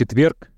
четверг,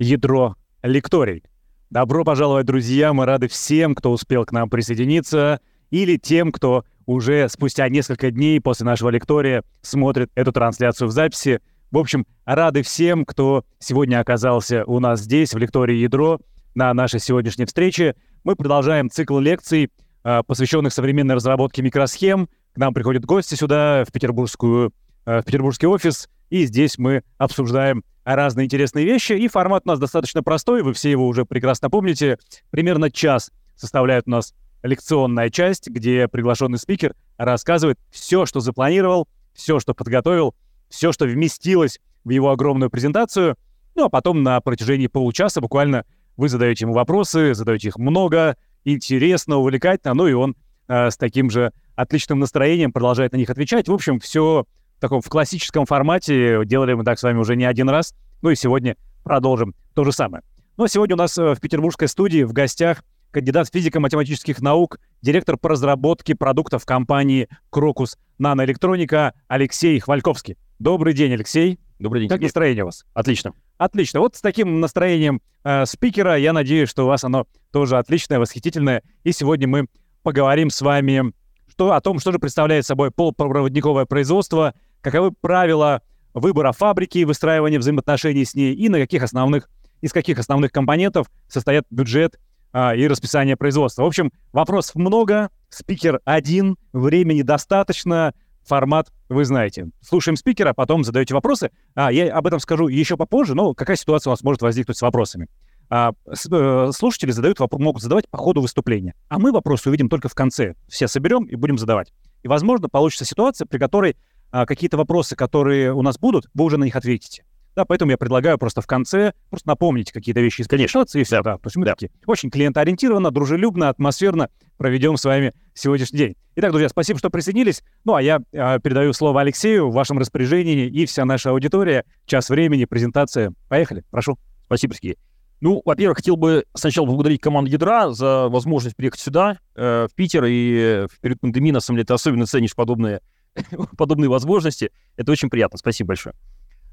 ядро лекторий. Добро пожаловать, друзья! Мы рады всем, кто успел к нам присоединиться, или тем, кто уже спустя несколько дней после нашего лектория смотрит эту трансляцию в записи. В общем, рады всем, кто сегодня оказался у нас здесь, в лектории «Ядро», на нашей сегодняшней встрече. Мы продолжаем цикл лекций, а, посвященных современной разработке микросхем. К нам приходят гости сюда, в, петербургскую, а, в петербургский офис, и здесь мы обсуждаем разные интересные вещи. И формат у нас достаточно простой, вы все его уже прекрасно помните. Примерно час составляет у нас лекционная часть, где приглашенный спикер рассказывает все, что запланировал, все, что подготовил, все, что вместилось в его огромную презентацию. Ну а потом на протяжении получаса буквально вы задаете ему вопросы, задаете их много, интересно, увлекательно, ну и он э, с таким же отличным настроением продолжает на них отвечать. В общем, все таком в классическом формате. Делали мы так с вами уже не один раз. Ну и сегодня продолжим то же самое. А сегодня у нас э, в петербургской студии в гостях кандидат физико-математических наук, директор по разработке продуктов компании «Крокус Наноэлектроника» Алексей Хвальковский. Добрый день, Алексей. Добрый день. Как настроение у вас? Отлично. Отлично. Вот с таким настроением э, спикера я надеюсь, что у вас оно тоже отличное, восхитительное. И сегодня мы поговорим с вами что, о том, что же представляет собой полупроводниковое производство, каковы правила выбора фабрики и выстраивания взаимоотношений с ней, и на каких основных, из каких основных компонентов состоят бюджет а, и расписание производства. В общем, вопросов много, спикер один, времени достаточно, формат вы знаете. Слушаем спикера, потом задаете вопросы. А, я об этом скажу еще попозже, но какая ситуация у нас может возникнуть с вопросами. А, с, э, слушатели задают, могут задавать по ходу выступления. А мы вопросы увидим только в конце. Все соберем и будем задавать. И, возможно, получится ситуация, при которой а, какие-то вопросы, которые у нас будут, вы уже на них ответите. Да, поэтому я предлагаю просто в конце просто напомнить какие-то вещи из конечности и все. Да. То есть мы да. такие очень клиентоориентированно, дружелюбно, атмосферно проведем с вами сегодняшний день. Итак, друзья, спасибо, что присоединились. Ну, а я э, передаю слово Алексею в вашем распоряжении и вся наша аудитория. Час времени, презентация. Поехали, прошу. Спасибо, Сергей. Ну, во-первых, хотел бы сначала поблагодарить команду Ядра за возможность приехать сюда, э, в Питер, и в период пандемии, на самом деле, ты особенно ценишь подобные, подобные возможности. Это очень приятно. Спасибо большое.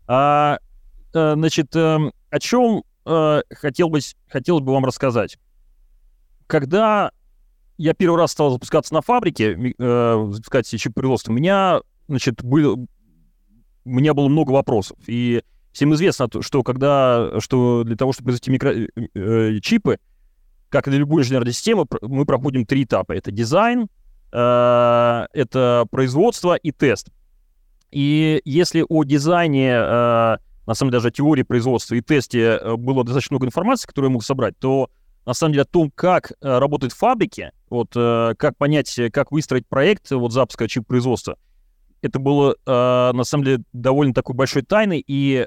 А, Э, значит, эм, о чем э, хотел бы, хотелось бы вам рассказать. Когда я первый раз стал запускаться на фабрике, э, запускать чип производства, у меня, значит, был, у меня было много вопросов. И всем известно, что когда, что для того, чтобы произвести микро, э, чипы, как и для любой инженерной системы, мы проходим три этапа. Это дизайн, это производство и тест. И если о дизайне э, на самом деле даже теории производства и тесте э, было достаточно много информации, которую я мог собрать, то на самом деле о том, как э, работают фабрики, вот э, как понять, как выстроить проект вот запуска чип-производства, это было на самом деле довольно такой большой тайной, и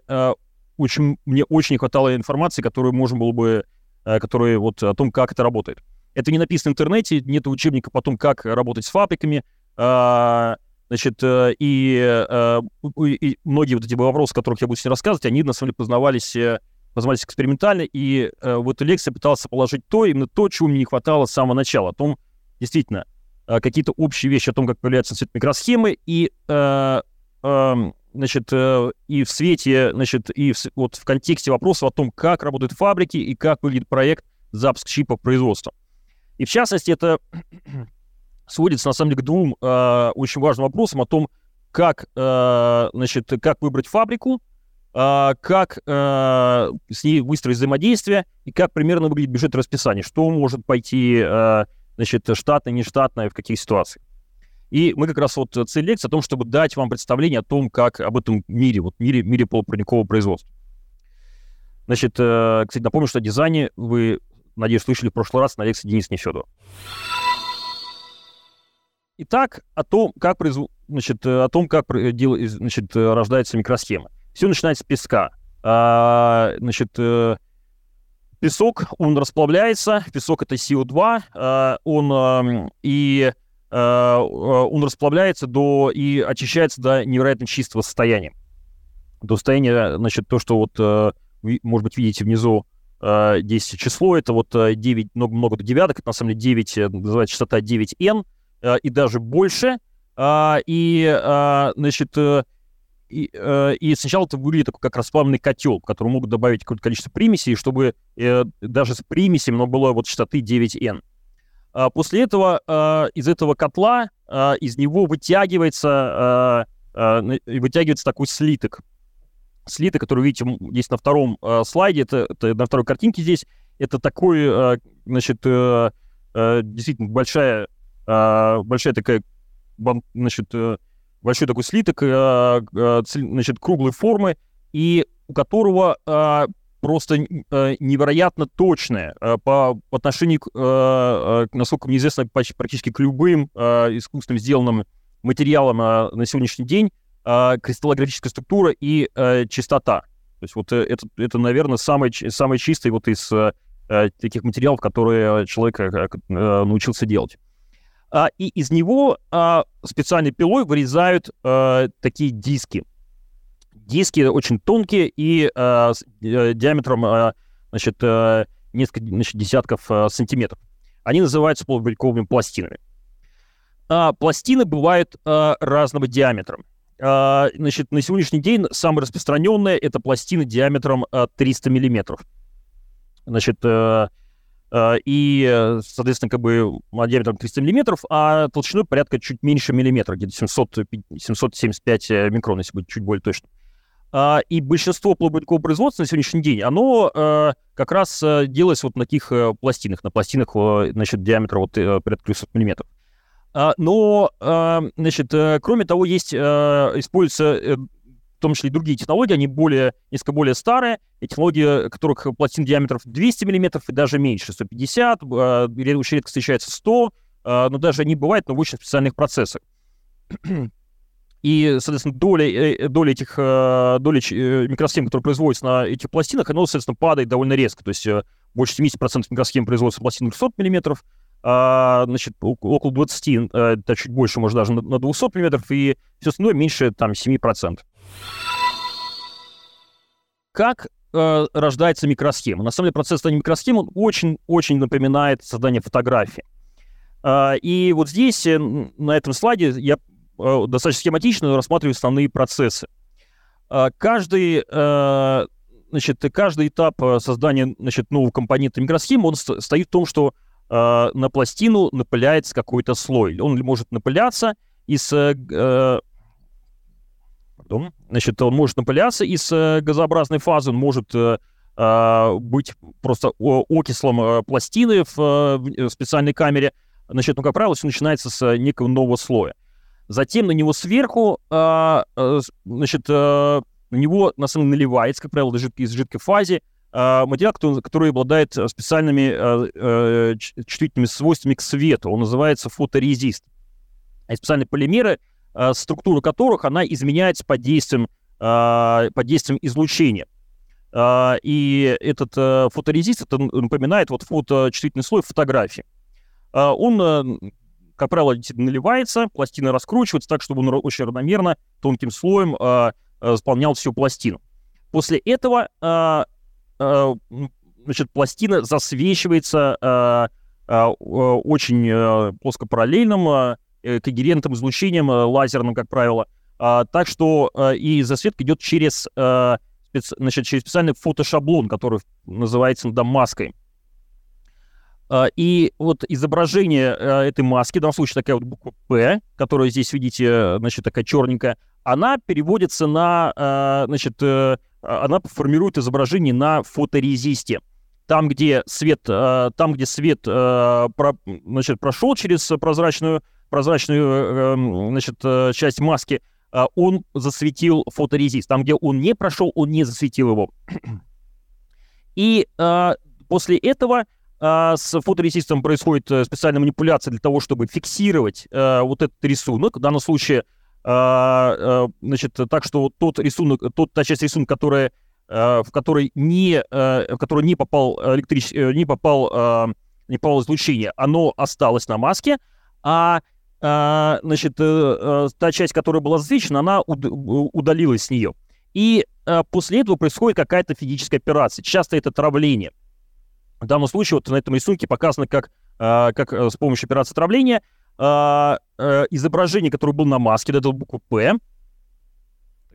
очень, мне очень не хватало информации, которую можно было бы, которая вот о том, как это работает. Это не написано в интернете, нет учебника по том, как работать с фабриками, а, Значит, э, и, э, и многие вот эти вопросы, о которых я буду сегодня рассказывать, они на самом деле познавались, э, познавались экспериментально, и в этой лекции пытался положить то, именно то, чего мне не хватало с самого начала, о том, действительно, какие-то общие вещи о том, как появляются цвет микросхемы, и, эм, значит, и в свете, значит, и в, вот в контексте вопросов о том, как работают фабрики и как выглядит проект запуск чипов производства. И в частности, это сводится на самом деле к двум э, очень важным вопросам о том, как, э, значит, как выбрать фабрику, э, как э, с ней выстроить взаимодействие и как примерно выглядит бюджет расписания, что может пойти, э, значит, штатное, нештатное, в каких ситуациях. И мы как раз вот цель лекции о том, чтобы дать вам представление о том, как об этом мире, вот мире, мире полупроводникового производства. Значит, э, кстати, напомню, что о дизайне вы, надеюсь, слышали в прошлый раз на лекции Дениса Нефедова. Итак, о том, как, произв... значит, э, о том, как дел... значит, э, рождается микросхема. Все начинается с песка. А, значит, э, песок, он расплавляется, песок это CO2, а, он и а, он расплавляется до и очищается до невероятно чистого состояния. До состояния, значит, то, что вот, может быть, видите внизу 10 число, это вот 9, много, много до девяток, это на самом деле 9, называется частота 9n, Э, и даже больше. А, и, а, значит, э, и, э, и сначала это выглядит как расплавленный котел, в который могут добавить какое-то количество примесей, чтобы э, даже с примесями оно было вот частоты 9N. А после этого э, из этого котла э, из него вытягивается, э, э, вытягивается такой слиток. Слиток, который видите здесь на втором э, слайде, это, это на второй картинке здесь, это такой, э, значит, э, э, действительно большая, э, большая такая, значит, э, большой такой слиток, э, э, значит, круглой формы, и у которого э, просто э, невероятно точная э, по, отношению, к, э, насколько мне известно, практически к любым искусственным сделанным материалам на сегодняшний день кристаллографическая структура и чистота. То есть вот это, это наверное, самый, самый чистый вот из таких материалов, которые человек научился делать. И из него специальной пилой вырезают такие диски – диски очень тонкие и э, э, диаметром э, значит, э, несколько значит, десятков э, сантиметров. Они называются полубельковыми пластинами. А, пластины бывают э, разного диаметра. А, значит, на сегодняшний день самые распространенные это пластины диаметром э, 300 миллиметров. Значит, э, э, и, соответственно, как бы диаметром 300 миллиметров, а толщиной порядка чуть меньше миллиметра, где-то 700, 775 микрон, если быть чуть более точно. А, и большинство полубыткового производства на сегодняшний день, оно э, как раз э, делается вот на таких э, пластинах, на пластинах, значит, диаметра вот порядка 300 миллиметров. А, но, значит, кроме того, есть, используются в том числе и другие технологии, они более, несколько более старые, и технологии, которых пластин диаметров 200 миллиметров и даже меньше, 150, очень редко встречается 100, но даже они бывают, но в очень специальных процессах. И, соответственно, доля, э, доля этих э, доля э, микросхем, которые производятся на этих пластинах, она, соответственно, падает довольно резко. То есть больше 70% микросхем производится пластин 300 мм, а, значит, около 20, это чуть больше, может, даже на 200 мм, и все остальное меньше там 7%. Как э, рождается микросхема? На самом деле процесс создания микросхемы очень-очень напоминает создание фотографии. Uh, и вот здесь, на этом слайде, я Э, достаточно схематично рассматриваю основные процессы. А, каждый, э, значит, каждый этап э, создания значит, нового компонента микросхемы, он стоит в том, что на пластину напыляется какой-то слой. Он может напыляться из... Пардон. Значит, он может напыляться из газообразной фазы, он может быть просто окислом пластины в специальной камере. Значит, ну, как правило, все начинается с некого нового слоя. Затем на него сверху, э, э, значит, э, на него на самом деле наливается, как правило, из жидкой фазе э, материал, который, который обладает специальными э, э, чувствительными свойствами к свету. Он называется фоторезист. И специальные полимеры, э, структура которых она изменяется под действием, э, под действием излучения. И этот фоторезист это напоминает вот фоточувствительный слой фотографии. Он как правило, наливается, пластина раскручивается так, чтобы он очень равномерно, тонким слоем э, заполнял всю пластину. После этого э, э, значит, пластина засвечивается э, э, очень э, плоскопараллельным, э, когерентным излучением, э, лазерным, как правило. Э, так что э, и засветка идет через, э, значит, через специальный фотошаблон, который называется иногда маской. А, и вот изображение а, этой маски, в данном случае такая вот буква «П», которую здесь видите, значит, такая черненькая, она переводится на, а, значит, э, она формирует изображение на фоторезисте. Там, где свет, там, где свет значит, прошел через прозрачную, прозрачную э, эм, значит, э, часть маски, он засветил фоторезист. Там, где он не прошел, он не засветил его. И после этого а, с фоторезистом происходит э, специальная манипуляция для того, чтобы фиксировать э, вот этот рисунок. В данном случае, э, значит, так что тот рисунок, тот, та часть рисунка, которая, в которой не, в которой не попал электрич... не попал, не попало излучение, оно осталось на маске, а значит, та часть, которая была засвечена, она удалилась с нее. И после этого происходит какая-то физическая операция. Часто это травление. В данном случае вот на этом рисунке показано, как, а, как э, с помощью операции отравления а, э, изображение, которое было на маске, это буква «П»,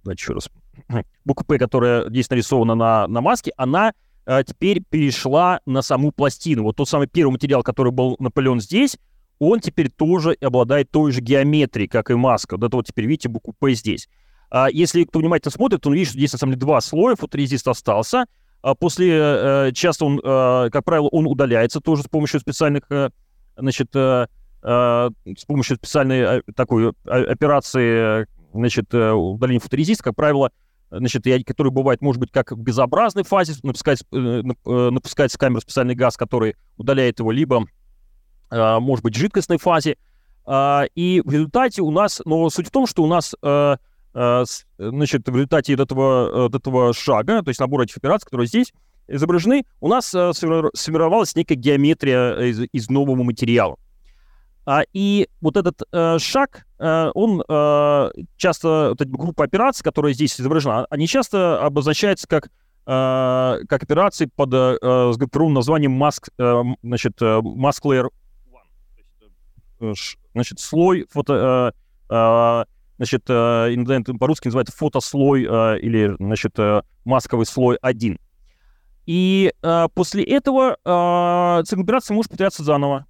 давайте еще раз, буква П, которая здесь нарисована на, на маске, она а, теперь перешла на саму пластину. Вот тот самый первый материал, который был напылен здесь, он теперь тоже обладает той же геометрией, как и маска. Вот это вот теперь, видите, букву П здесь. А если кто внимательно смотрит, то он видит, что здесь на самом деле два слоя, фоторезист остался. А после, э, часто он, э, как правило, он удаляется тоже с помощью специальных, э, значит, э, э, с помощью специальной э, такой операции, значит, удаления фоторезиста, как правило, значит, который бывает, может быть, как в газообразной фазе, напускается, напускается камера специальный газ, который удаляет его, либо, может быть, в жидкостной фазе. И в результате у нас, но суть в том, что у нас Э, значит, в результате этого, э, этого шага, то есть набора этих операций, которые здесь изображены, у нас э, сформировалась некая геометрия из, из нового материала. А, и вот этот э, шаг, э, он э, часто, вот эта группа операций, которая здесь изображена, они часто обозначаются как, э, как операции под э, с названием mask, э, значит, mask layer 1. Значит, слой фото, э, э, значит, э, по-русски называется фотослой э, или, значит, э, масковый слой 1. И после этого цикл операции может повторяться заново.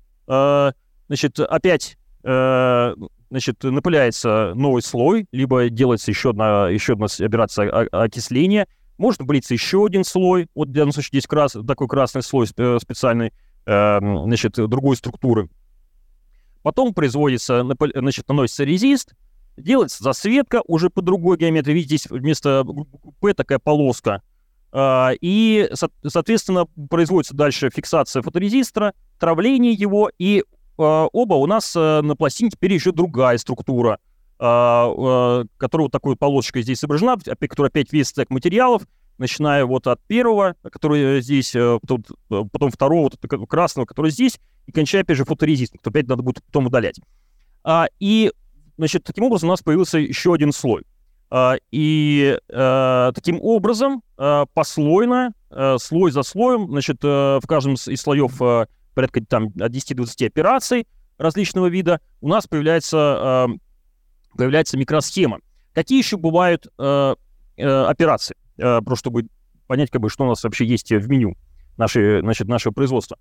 Значит, опять значит, напыляется новый слой, либо делается еще одна, еще одна операция окисления, может напылиться еще один слой, вот в данном случае здесь крас, такой красный слой специальный, значит, другой структуры. Потом производится, значит, наносится резист, Делается засветка уже по другой геометрии. Видите, здесь вместо P такая полоска. А, и, соответственно, производится дальше фиксация фоторезистора, травление его, и оба у нас э, на пластине теперь еще другая структура, а, которая вот такой полосочкой здесь изображена, которая опять весь стек материалов, начиная вот от первого, который здесь, э, потом, э, потом второго, вот красного, который здесь, и кончая, опять же, фоторезистом, который опять надо будет потом удалять. И Значит, таким образом у нас появился еще один слой. А, и а, таким образом а, послойно, слой за слоем, значит, в каждом из слоев порядка там, от 10-20 операций различного вида у нас появляется, появляется микросхема. Какие еще бывают операции? Просто чтобы понять, как бы, что у нас вообще есть в меню нашей, значит, нашего производства.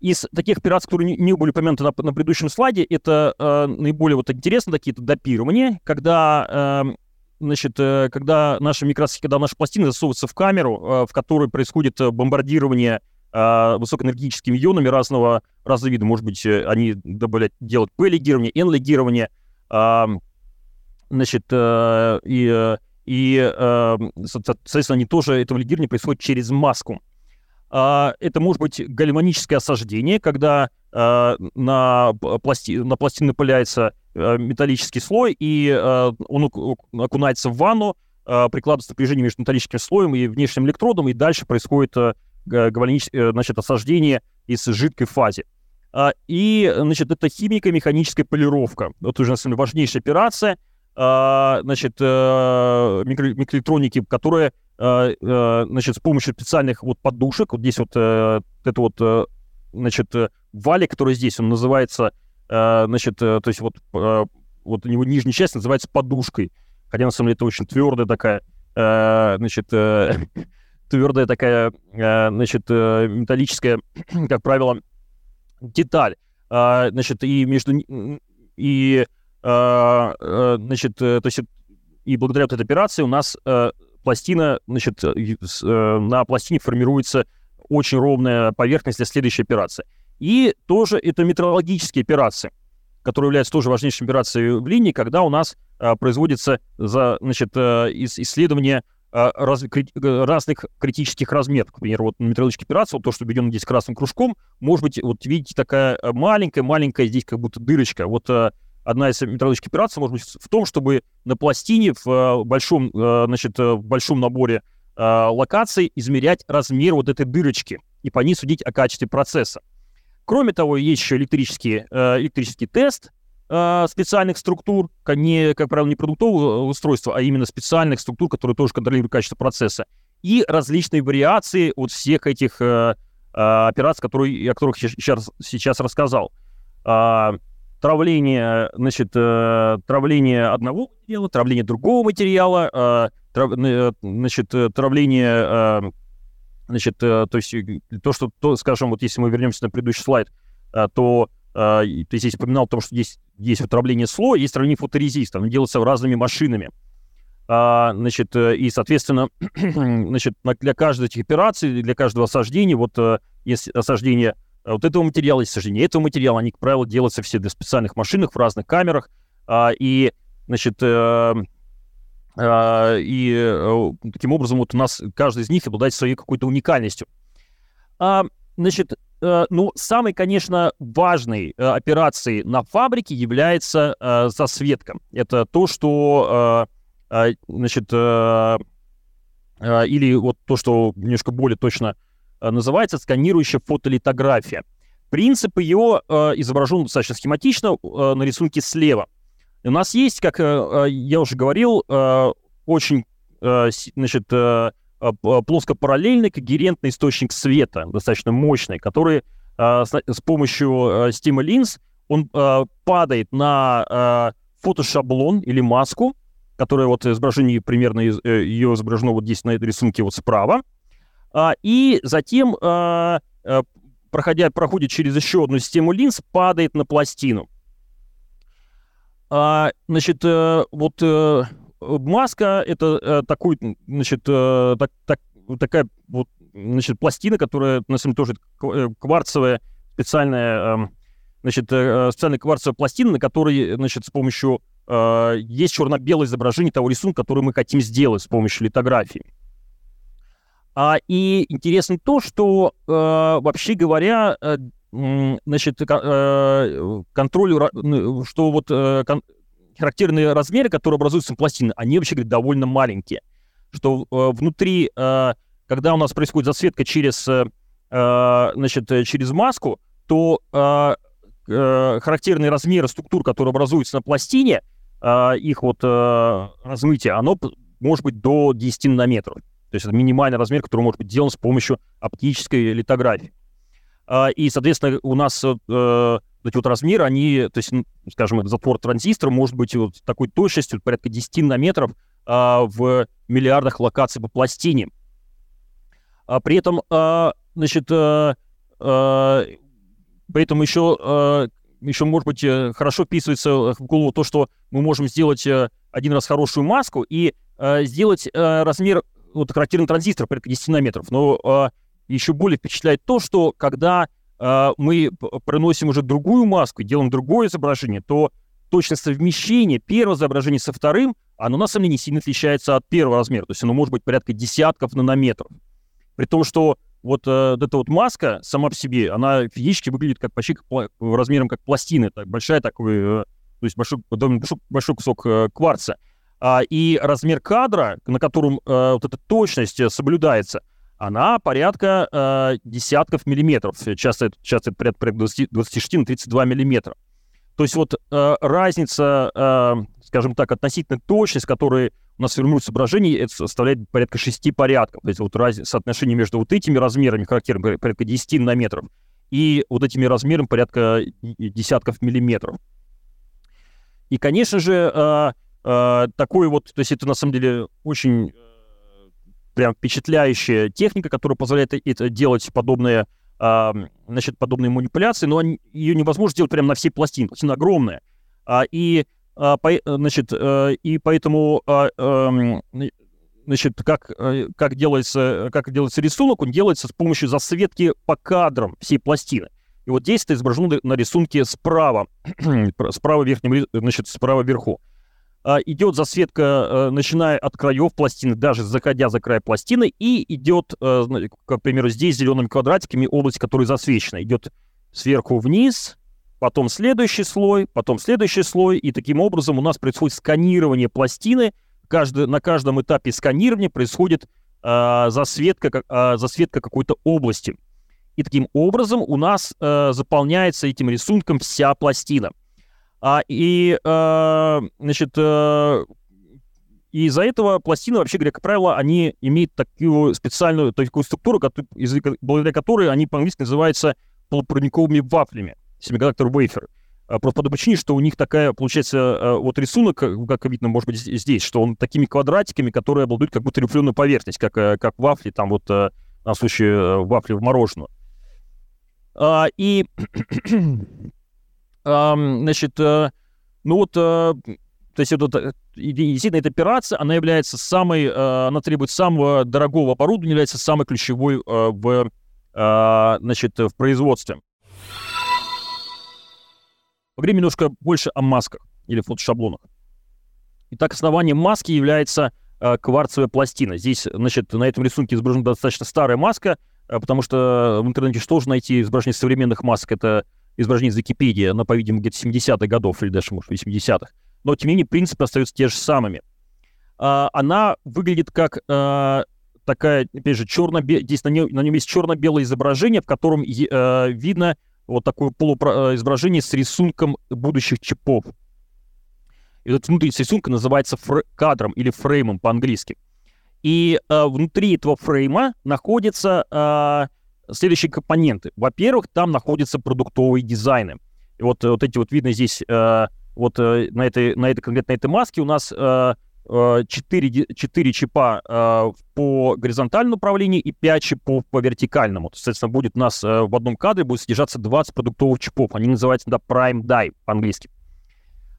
Из таких операций, которые не, были упомянуты на, на предыдущем слайде, это э, наиболее вот интересно такие -то допирования, когда, э, значит, э, когда наши микросхемы, когда наши пластины засовываются в камеру, э, в которой происходит э, бомбардирование э, высокоэнергетическими ионами разного, разного вида. Может быть, э, они добавлять, делают P-легирование, N-легирование, э, значит, э, и, и э, соответственно, они тоже, этого легирования происходит через маску. А, это может быть гальваническое осаждение, когда а, на, пласти, на пластину напыляется а, металлический слой, и он окунается в ванну, прикладывается напряжение между металлическим слоем и внешним электродом, и дальше происходит гальваническое значит, осаждение из жидкой фазе. И, значит, это химико-механическая полировка. Это уже, на самом деле, важнейшая операция, значит, э, микроэлектроники, которая Э, э, значит, с помощью специальных вот подушек, вот здесь вот э, это вот, значит, валик, который здесь, он называется, значит, то есть вот, вот у него нижняя часть называется подушкой, хотя на самом деле это очень твердая такая, значит, твердая такая, значит, металлическая, как правило, деталь, значит, и между, и, значит, то есть и благодаря вот этой операции у нас пластина, значит, э, э, на пластине формируется очень ровная поверхность для следующей операции. И тоже это метрологические операции, которые являются тоже важнейшей операцией в линии, когда у нас а, производится за, значит, а, исследование а, раз, крит, разных критических размеров. Например, вот на метрологической операции, вот то, что введено здесь красным кружком, может быть, вот видите, такая маленькая-маленькая здесь как будто дырочка. Вот одна из метрологических операций может быть в том, чтобы на пластине в э, большом, э, значит, э, в большом наборе локаций измерять размер вот этой дырочки и по ней судить о качестве процесса. Кроме того, есть еще электрический, электрический тест специальных структур, не, как правило, не продуктового устройства, а именно специальных структур, которые тоже контролируют качество процесса, и различные вариации от всех этих операций, которые, о которых я сейчас, сейчас рассказал. А, травление, значит, э, травление одного материала, травление другого материала, э, трав, э, значит, э, травление, э, значит, э, то есть то, что, то, скажем, вот если мы вернемся на предыдущий слайд, э, то э, ты здесь упоминал о том, что есть, есть вот травление слоя, есть травление фоторезиста, оно делается разными машинами. А, значит, и, соответственно, значит, для каждой этих операций, для каждого осаждения, вот есть осаждение вот этого материала, есть осаждение этого материала, они, как правило, делаются все для специальных машинах в разных камерах, а, и, значит, а, и э, таким образом вот у нас каждый из них обладает своей какой-то уникальностью. А, значит, э, ну, самой, конечно, важной э, операцией на фабрике является засветка. Это то, что, значит, или вот то, что немножко более точно называется сканирующая фотолитография. Принцип ее изображен достаточно схематично на рисунке слева – у нас есть, как э, э, я уже говорил, э, очень значит, плоскопараллельный когерентный источник света, достаточно мощный, который с помощью Steam Lens он падает на фотошаблон или маску, которая вот изображение примерно ее изображено вот здесь на этой рисунке вот справа, а, и затем, проходя, проходит через еще одну систему линз, падает на пластину. А, значит, э, вот э, маска это э, такой, значит, так, так, такая вот, значит, пластина, которая, на самом деле, тоже кварцевая, специальная, эм, значит, специальная кварцевая пластина, на которой, значит, с помощью есть черно-белое изображение того рисунка, который мы хотим сделать с помощью литографии. А, и интересно то, что, э, вообще говоря, значит, э, контроль, что вот э, характерные размеры, которые образуются пластины, они вообще говорят, довольно маленькие. Что э, внутри, когда у нас происходит засветка через, значит, через маску, то характерные размеры структур, которые образуются на пластине, их вот размытие, оно может быть до 10 нанометров. То есть это минимальный размер, который может быть сделан с помощью оптической литографии. А, и, соответственно, у нас э, эти вот размеры, они, то есть, скажем, этот затвор транзистора может быть вот такой точностью, порядка 10 нанометров а, в миллиардах локаций по пластине. А при этом, а, значит, а, а, поэтому еще, а, еще, может быть, э, хорошо вписывается в голову то, что мы можем сделать один раз хорошую маску и а, сделать а, размер вот характерный транзистор порядка 10 нанометров. Но а, еще более впечатляет то, что когда э, мы проносим уже другую маску, делаем другое изображение, то точность совмещения первого изображения со вторым, оно на самом деле не сильно отличается от первого размера. То есть оно может быть порядка десятков нанометров. При том, что вот, э, вот эта вот маска сама по себе, она физически выглядит как почти как, размером как пластина, так, большая такой, э, то есть большой, большой, большой кусок э, кварца. А, и размер кадра, на котором вот эта точность соблюдается, она порядка э, десятков миллиметров. Часто, часто порядка 20, 26 на 32 миллиметра. То есть вот э, разница, э, скажем так, относительно точности, которой у нас формируется изображение, это составляет порядка 6 порядков. То есть вот раз, соотношение между вот этими размерами характерными, порядка 10 нанометров, и вот этими размерами порядка десятков миллиметров. И, конечно же, э, э, такой вот, то есть это на самом деле очень прям впечатляющая техника, которая позволяет это делать подобные, а, значит, подобные манипуляции, но ее невозможно сделать прямо на всей пластине. Пластина огромная. А, и, а, по, значит, а, и поэтому а, а, значит, как, как, делается, как делается рисунок, он делается с помощью засветки по кадрам всей пластины. И вот здесь это изображено на рисунке справа, справа верхнем, значит, справа вверху. А, идет засветка, э, начиная от краев пластины, даже заходя за край пластины, и идет, э, к примеру, здесь зелеными квадратиками область, которая засвечена. Идет сверху вниз, потом следующий слой, потом следующий слой, и таким образом у нас происходит сканирование пластины. Каждый, на каждом этапе сканирования происходит э, засветка, э, засветка какой-то области. И таким образом у нас э, заполняется этим рисунком вся пластина. А, и, а, значит, а, и из-за этого пластины, вообще говоря, как правило, они имеют такую специальную такую структуру, благодаря которой они по-английски называются полупроводниковыми вафлями, semiconductor wafer. просто по той причине, что у них такая, получается, вот рисунок, как видно, может быть, здесь, что он такими квадратиками, которые обладают как будто рифленую поверхность, как, как вафли, там вот, в данном случае, вафли в мороженое. И, значит, ну вот, то есть это, действительно, эта операция, она является самой, она требует самого дорогого оборудования, является самой ключевой в, значит, в производстве. Поговорим немножко больше о масках или фотошаблонах. Итак, основанием маски является э, кварцевая пластина. Здесь, значит, на этом рисунке изображена достаточно старая маска, э, потому что в интернете что же найти изображение современных масок? Это изображение из Википедии, оно, по-видимому, где-то 70-х годов или даже, может, 80-х. Но, тем не менее, принципы остаются те же самыми. Э, она выглядит как э, такая, опять же, черно здесь на нем, на нем есть черно-белое изображение, в котором э, видно вот такое полуизображение с рисунком будущих чипов. И этот внутренний рисунок называется фр- кадром или фреймом по-английски. И э, внутри этого фрейма находятся э, следующие компоненты. Во-первых, там находятся продуктовые дизайны. И вот, вот эти вот видно здесь, э, вот э, на, этой, на этой конкретно этой маске у нас э, 4, 4 чипа э, по горизонтальному управлению и 5 чипов по вертикальному. Соответственно, будет у нас э, в одном кадре будет содержаться 20 продуктовых чипов. Они называются да, Prime Die по-английски.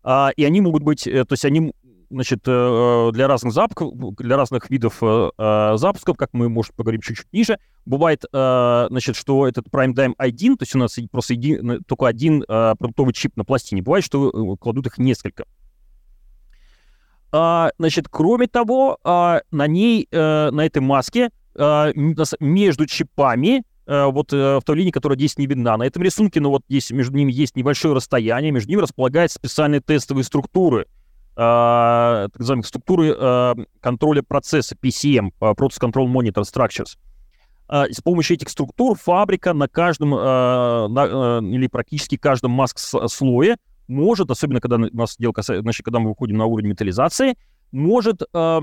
А, и они могут быть, э, то есть они значит, для разных запусков, для разных видов запусков, как мы, может, поговорим чуть-чуть ниже, бывает, значит, что этот Prime Dime 1, то есть у нас просто един, только один продуктовый чип на пластине. Бывает, что кладут их несколько. А, значит, кроме того, а, на ней, на этой маске, между чипами, вот в той линии, которая здесь не видна, на этом рисунке, но ну, вот здесь между ними есть небольшое расстояние, между ними располагаются специальные тестовые структуры, а, так называемые структуры а, контроля процесса, PCM, Process Control Monitor Structures. С помощью этих структур фабрика на каждом, на, или практически каждом маск-слое может, особенно когда у нас дело касается, значит, когда мы выходим на уровень металлизации, может э,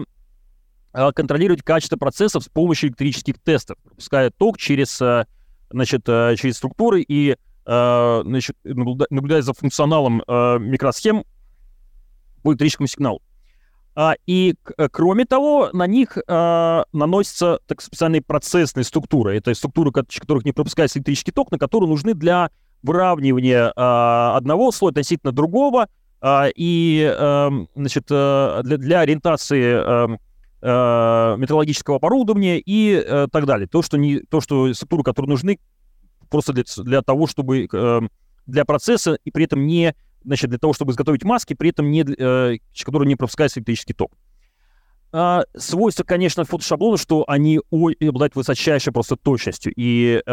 контролировать качество процессов с помощью электрических тестов, пропуская ток через, э, значит, э, через структуры и э, значит, наблюдая за функционалом э, микросхем по электрическому сигналу. А, и кроме того, на них а, наносятся так специальные процессные структуры. Это структуры, которых не пропускается электрический ток, на которые нужны для выравнивание э, одного слоя относительно другого э, и э, значит, э, для, для ориентации э, э, металлургического оборудования и э, так далее. То, что, не, то, что структуры, которые нужны просто для, для того, чтобы э, для процесса и при этом не значит, для того, чтобы изготовить маски, при этом не, э, которые не пропускают электрический ток. А, свойство, конечно, фотошаблона, что они обладают высочайшей просто точностью, и э,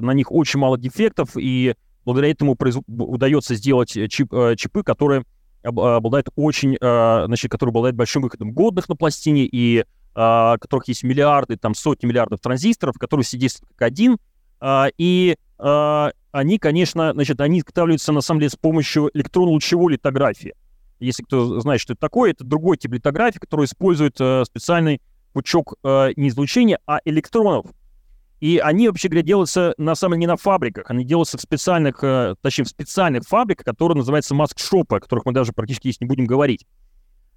на них очень мало дефектов, и благодаря этому произ... удается сделать э, чип, э, чипы, которые обладают очень, э, значит, которые обладают большим выходом годных на пластине и в которых есть миллиарды, там сотни миллиардов транзисторов, которые действуют как один, и они, конечно, значит, они изготавливаются на самом деле с помощью электронно-лучевой литографии. Если кто знает, что это такое, это другой тип литографии, который использует специальный пучок не излучения, а электронов, и они, вообще говоря, делаются, на самом деле, не на фабриках, они делаются в специальных, э, точнее, в специальных фабриках, которые называются маск-шопы, о которых мы даже практически здесь не будем говорить.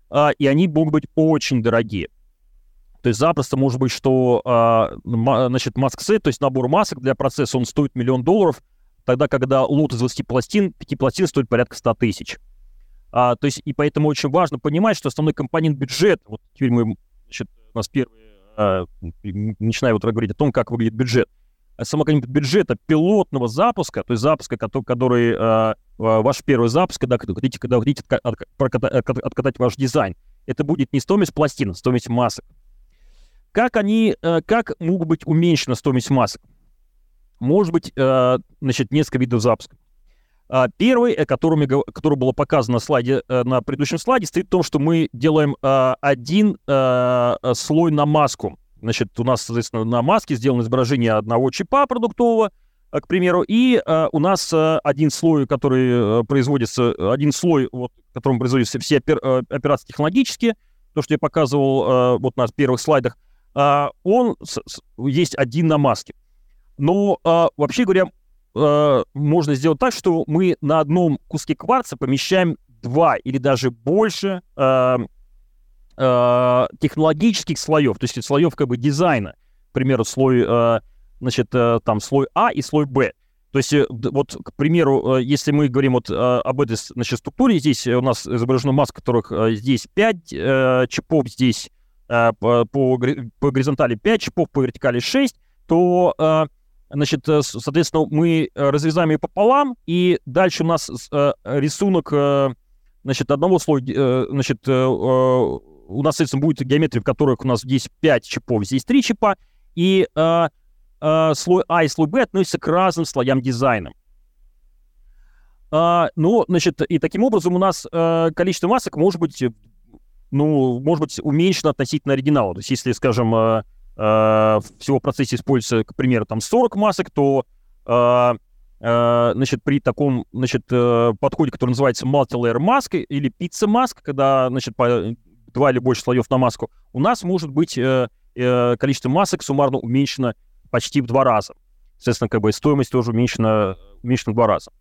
А, и они могут быть очень дорогие. То есть запросто может быть, что, а, значит, маск-сет, то есть набор масок для процесса, он стоит миллион долларов, тогда, когда лот из 20 пластин, 5 пластин стоит порядка 100 тысяч. А, то есть, и поэтому очень важно понимать, что основной компонент бюджет, вот теперь мы, значит, у нас первый а, начинаю вот говорить о том, как выглядит бюджет. А Само бюджета пилотного запуска, то есть запуска, который, который э, ваш первый запуск, когда, когда хотите, когда хотите откатать, откатать ваш дизайн, это будет не стоимость пластин, а стоимость масок. Как они, э, как могут быть уменьшена стоимость масок? Может быть, э, значит, несколько видов запуска. А, первый, э, который, который было показано на слайде, э, на предыдущем слайде, стоит в том, что мы делаем а, один а, слой на маску. Значит, у нас, соответственно, на маске сделано изображение одного чипа продуктового, к примеру, и у нас один слой, который производится, один слой, вот, которым производятся все операции технологические, то, что я показывал вот на первых слайдах, он есть один на маске. Но, вообще говоря, э, можно сделать так, что мы на одном куске кварца помещаем два или даже больше э, э, технологических слоев, то есть слоев как бы дизайна. К примеру, слой, э, значит, э, там слой А и слой Б. То есть, э, вот, к примеру, э, если мы говорим вот э, об этой значит, структуре, здесь у нас изображена масса, которых здесь 5 э, чипов, здесь э, по, по горизонтали 5 чипов, по вертикали 6, то э, Значит, э, соответственно, мы э, разрезаем ее пополам, и дальше у нас э, рисунок, значит, одного слоя, значит, у нас, соответственно, будет геометрия, в которых у нас здесь 5 чипов, здесь 3 чипа, и слой А и слой Б относятся к разным слоям дизайна. ну, значит, и таким образом у нас количество масок может быть, ну, может быть уменьшено относительно оригинала. То есть, если, скажем, всего в процессе используется, к примеру, там 40 масок, то э, э, значит, при таком значит, подходе, который называется multi-layer mask или pizza mask, когда значит, по два или больше слоев на маску, у нас может быть количество масок суммарно уменьшено почти в два раза. Соответственно, как бы стоимость тоже уменьшена, уменьшена в два раза.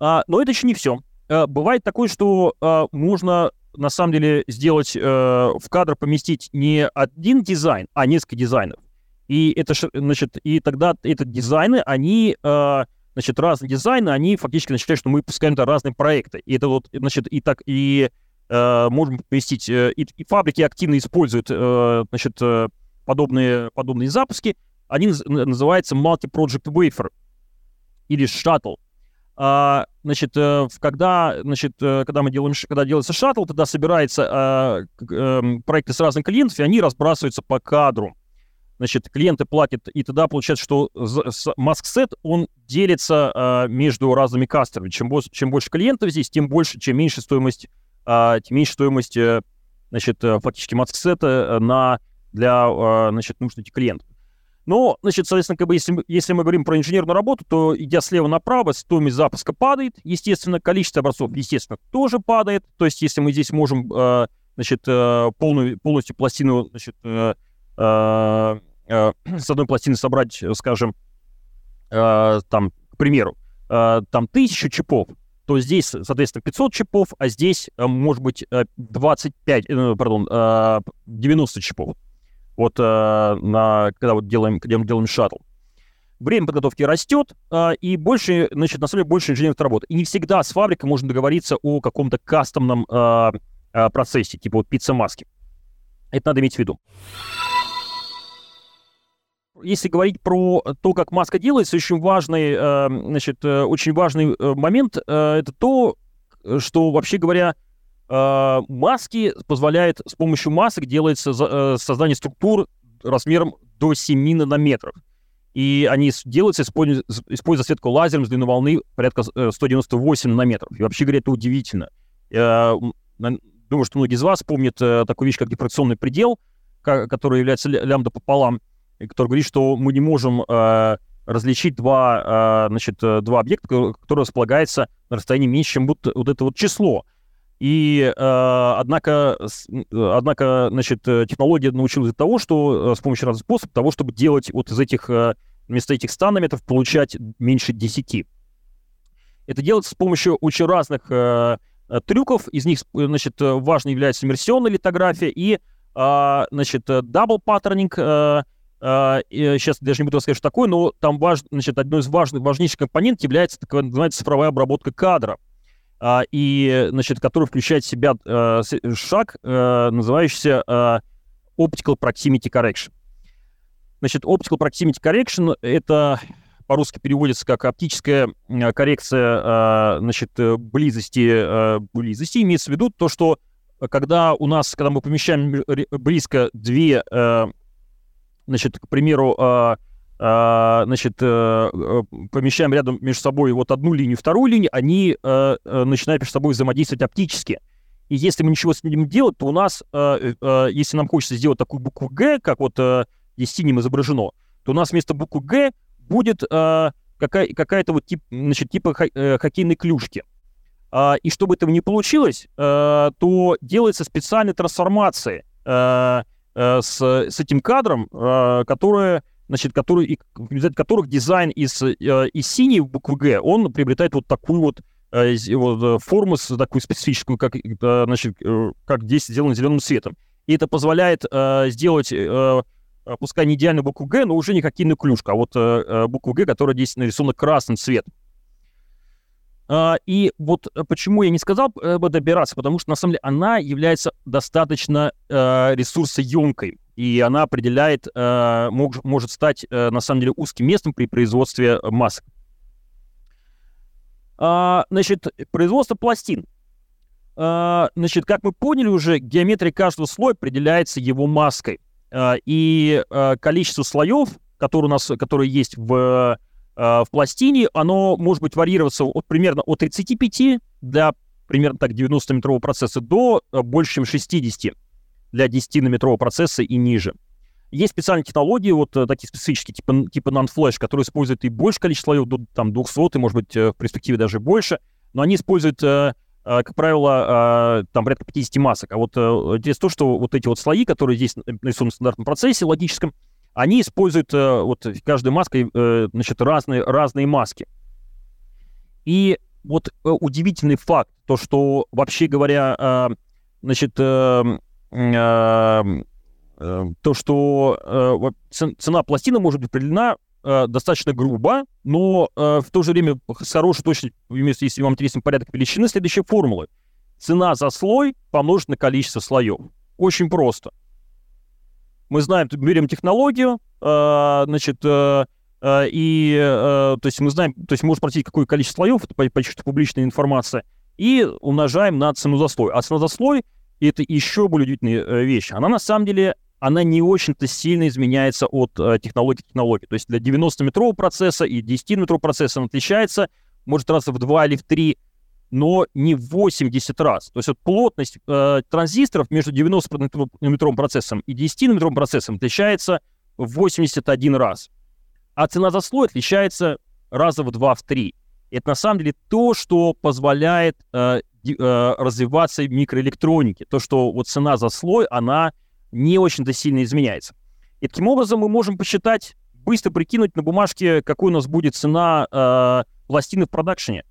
А, но это еще не все. Бывает такое, что можно на самом деле сделать, э, в кадр поместить не один дизайн, а несколько дизайнов. И это, значит, и тогда эти дизайны, они, э, значит, разные дизайны, они фактически начинают, что мы пускаем это разные проекты. И это вот, значит, и так, и э, можем поместить, э, и, и фабрики активно используют, э, значит, э, подобные, подобные запуски. Они называются Multi-Project Wafer или Shuttle. А, значит, э, когда, значит, э, когда мы делаем, когда делается шаттл, тогда собирается а, эм, проекты с разных клиентов, и они разбрасываются по кадру. Значит, клиенты платят, и тогда получается, что маск-сет, он делится а, между разными кастерами. Чем, чем больше клиентов здесь, тем больше, чем меньше стоимость, тем меньше стоимость, э, значит, фактически маск-сета на, для, значит, нужд этих клиентов. Но, значит, соответственно, как бы если, если мы говорим про инженерную работу, то идя слева направо, стоимость запуска падает, естественно, количество образцов, естественно, тоже падает. То есть, если мы здесь можем, э, значит, э, полную, полностью пластину, значит, э, э, э, с одной пластины собрать, скажем, э, там, к примеру, э, там тысячу чипов, то здесь, соответственно, 500 чипов, а здесь, э, может быть, 25, э, пардон, 90 чипов вот э, на, когда вот делаем, когда мы делаем шаттл. Время подготовки растет, э, и больше, значит, на самом деле больше инженеров работы. И не всегда с фабрикой можно договориться о каком-то кастомном э, э, процессе, типа вот пицца-маски. Это надо иметь в виду. Если говорить про то, как маска делается, очень важный, э, значит, э, очень важный э, момент э, это то, что, вообще говоря, маски позволяет, с помощью масок делается э, создание структур размером до 7 нанометров. И они делаются, используя, используя засветку лазером с длиной волны порядка 198 э, нанометров. И вообще говоря, это удивительно. Я думаю, что многие из вас помнят э, такую вещь, как дифракционный предел, который является лямбда пополам, который говорит, что мы не можем э, различить два, э, значит, два объекта, которые располагаются на расстоянии меньше, чем вот, вот это вот число. И, э, однако, с, однако, значит, э, технология научилась того, что э, с помощью разных способов, того, чтобы делать вот из этих, э, вместо этих 100 нанометров, получать меньше 10. Это делается с помощью очень разных э, трюков. Из них, значит, важной является иммерсионная литография и, э, значит, double patterning. Э, сейчас даже не буду рассказать, что такое, но там важ, значит, одной из важных, важнейших компонентов является так называемая цифровая обработка кадра. А, и, значит, который включает в себя а, шаг, а, называющийся Optical Proximity Correction. Значит, Optical Proximity Correction — это по-русски переводится как оптическая коррекция, значит, близости, близости. Имеется в виду то, что когда у нас, когда мы помещаем близко две, значит, к примеру, значит, э, э, помещаем рядом между собой вот одну линию, вторую линию, они э, начинают между собой взаимодействовать оптически. И если мы ничего с ним делать, то у нас, если нам хочется сделать такую букву «Г», как вот здесь синим изображено, то у нас вместо буквы «Г» будет какая- какая-то вот тип, значит, типа хоккейной клюшки. А, и чтобы этого не получилось, то делается специальная трансформация с, с этим кадром, которая значит, в результате которых дизайн из, из синей буквы Г, он приобретает вот такую вот, вот форму с такую специфическую, как, значит, как здесь сделано зеленым цветом. И это позволяет сделать пускай не идеальную букву Г, но уже не хоккейную клюшку, а вот букву Г, которая здесь нарисована красным цветом. Uh, и вот э, почему я не сказал об операции, потому что на самом деле она является достаточно ресурсоемкой, и она определяет, uh, мог, может стать на самом деле узким местом при производстве масок. Значит, производство пластин. Значит, как мы поняли уже, геометрия каждого слоя определяется его маской. И количество слоев, которые у нас, которые есть в Э, в пластине, оно может быть варьироваться от примерно от 35 для примерно так 90-метрового процесса до э, больше, чем 60 для 10-метрового процесса и ниже. Есть специальные технологии, вот э, такие специфические, типа, типа NAND которые используют и больше количество слоев, до там, 200, и, может быть, в перспективе даже больше, но они используют, как правило, там порядка 50 масок. А вот интересно то, что вот эти вот слои, которые здесь нарисованы в стандартном процессе логическом, они используют э, вот каждой маской, э, значит, разные, разные маски. И вот э, удивительный факт, то, что вообще говоря, значит, то, что цена пластины может быть определена достаточно грубо, но в то же время с хорошей точностью, если вам интересен порядок величины, следующие формулы. Цена за слой помножить на количество слоев. Очень просто мы знаем, берем технологию, э, значит, э, э, и, то есть мы знаем, то есть можем спросить, какое количество слоев, это почти публичная информация, и умножаем на цену за слой. А цена за слой — это еще более удивительная вещь. Она на самом деле, она не очень-то сильно изменяется от технологии к технологии. То есть для 90-метрового процесса и 10-метрового процесса она отличается, может раза в 2 или в 3 но не в 80 раз. То есть вот плотность э, транзисторов между 90-нанометровым процессом и 10-нанометровым процессом отличается в 81 раз. А цена за слой отличается раза в 2-3. Это на самом деле то, что позволяет э, э, развиваться микроэлектронике. То, что вот цена за слой, она не очень-то сильно изменяется. И таким образом мы можем посчитать, быстро прикинуть на бумажке, какой у нас будет цена э, пластины в продакшене.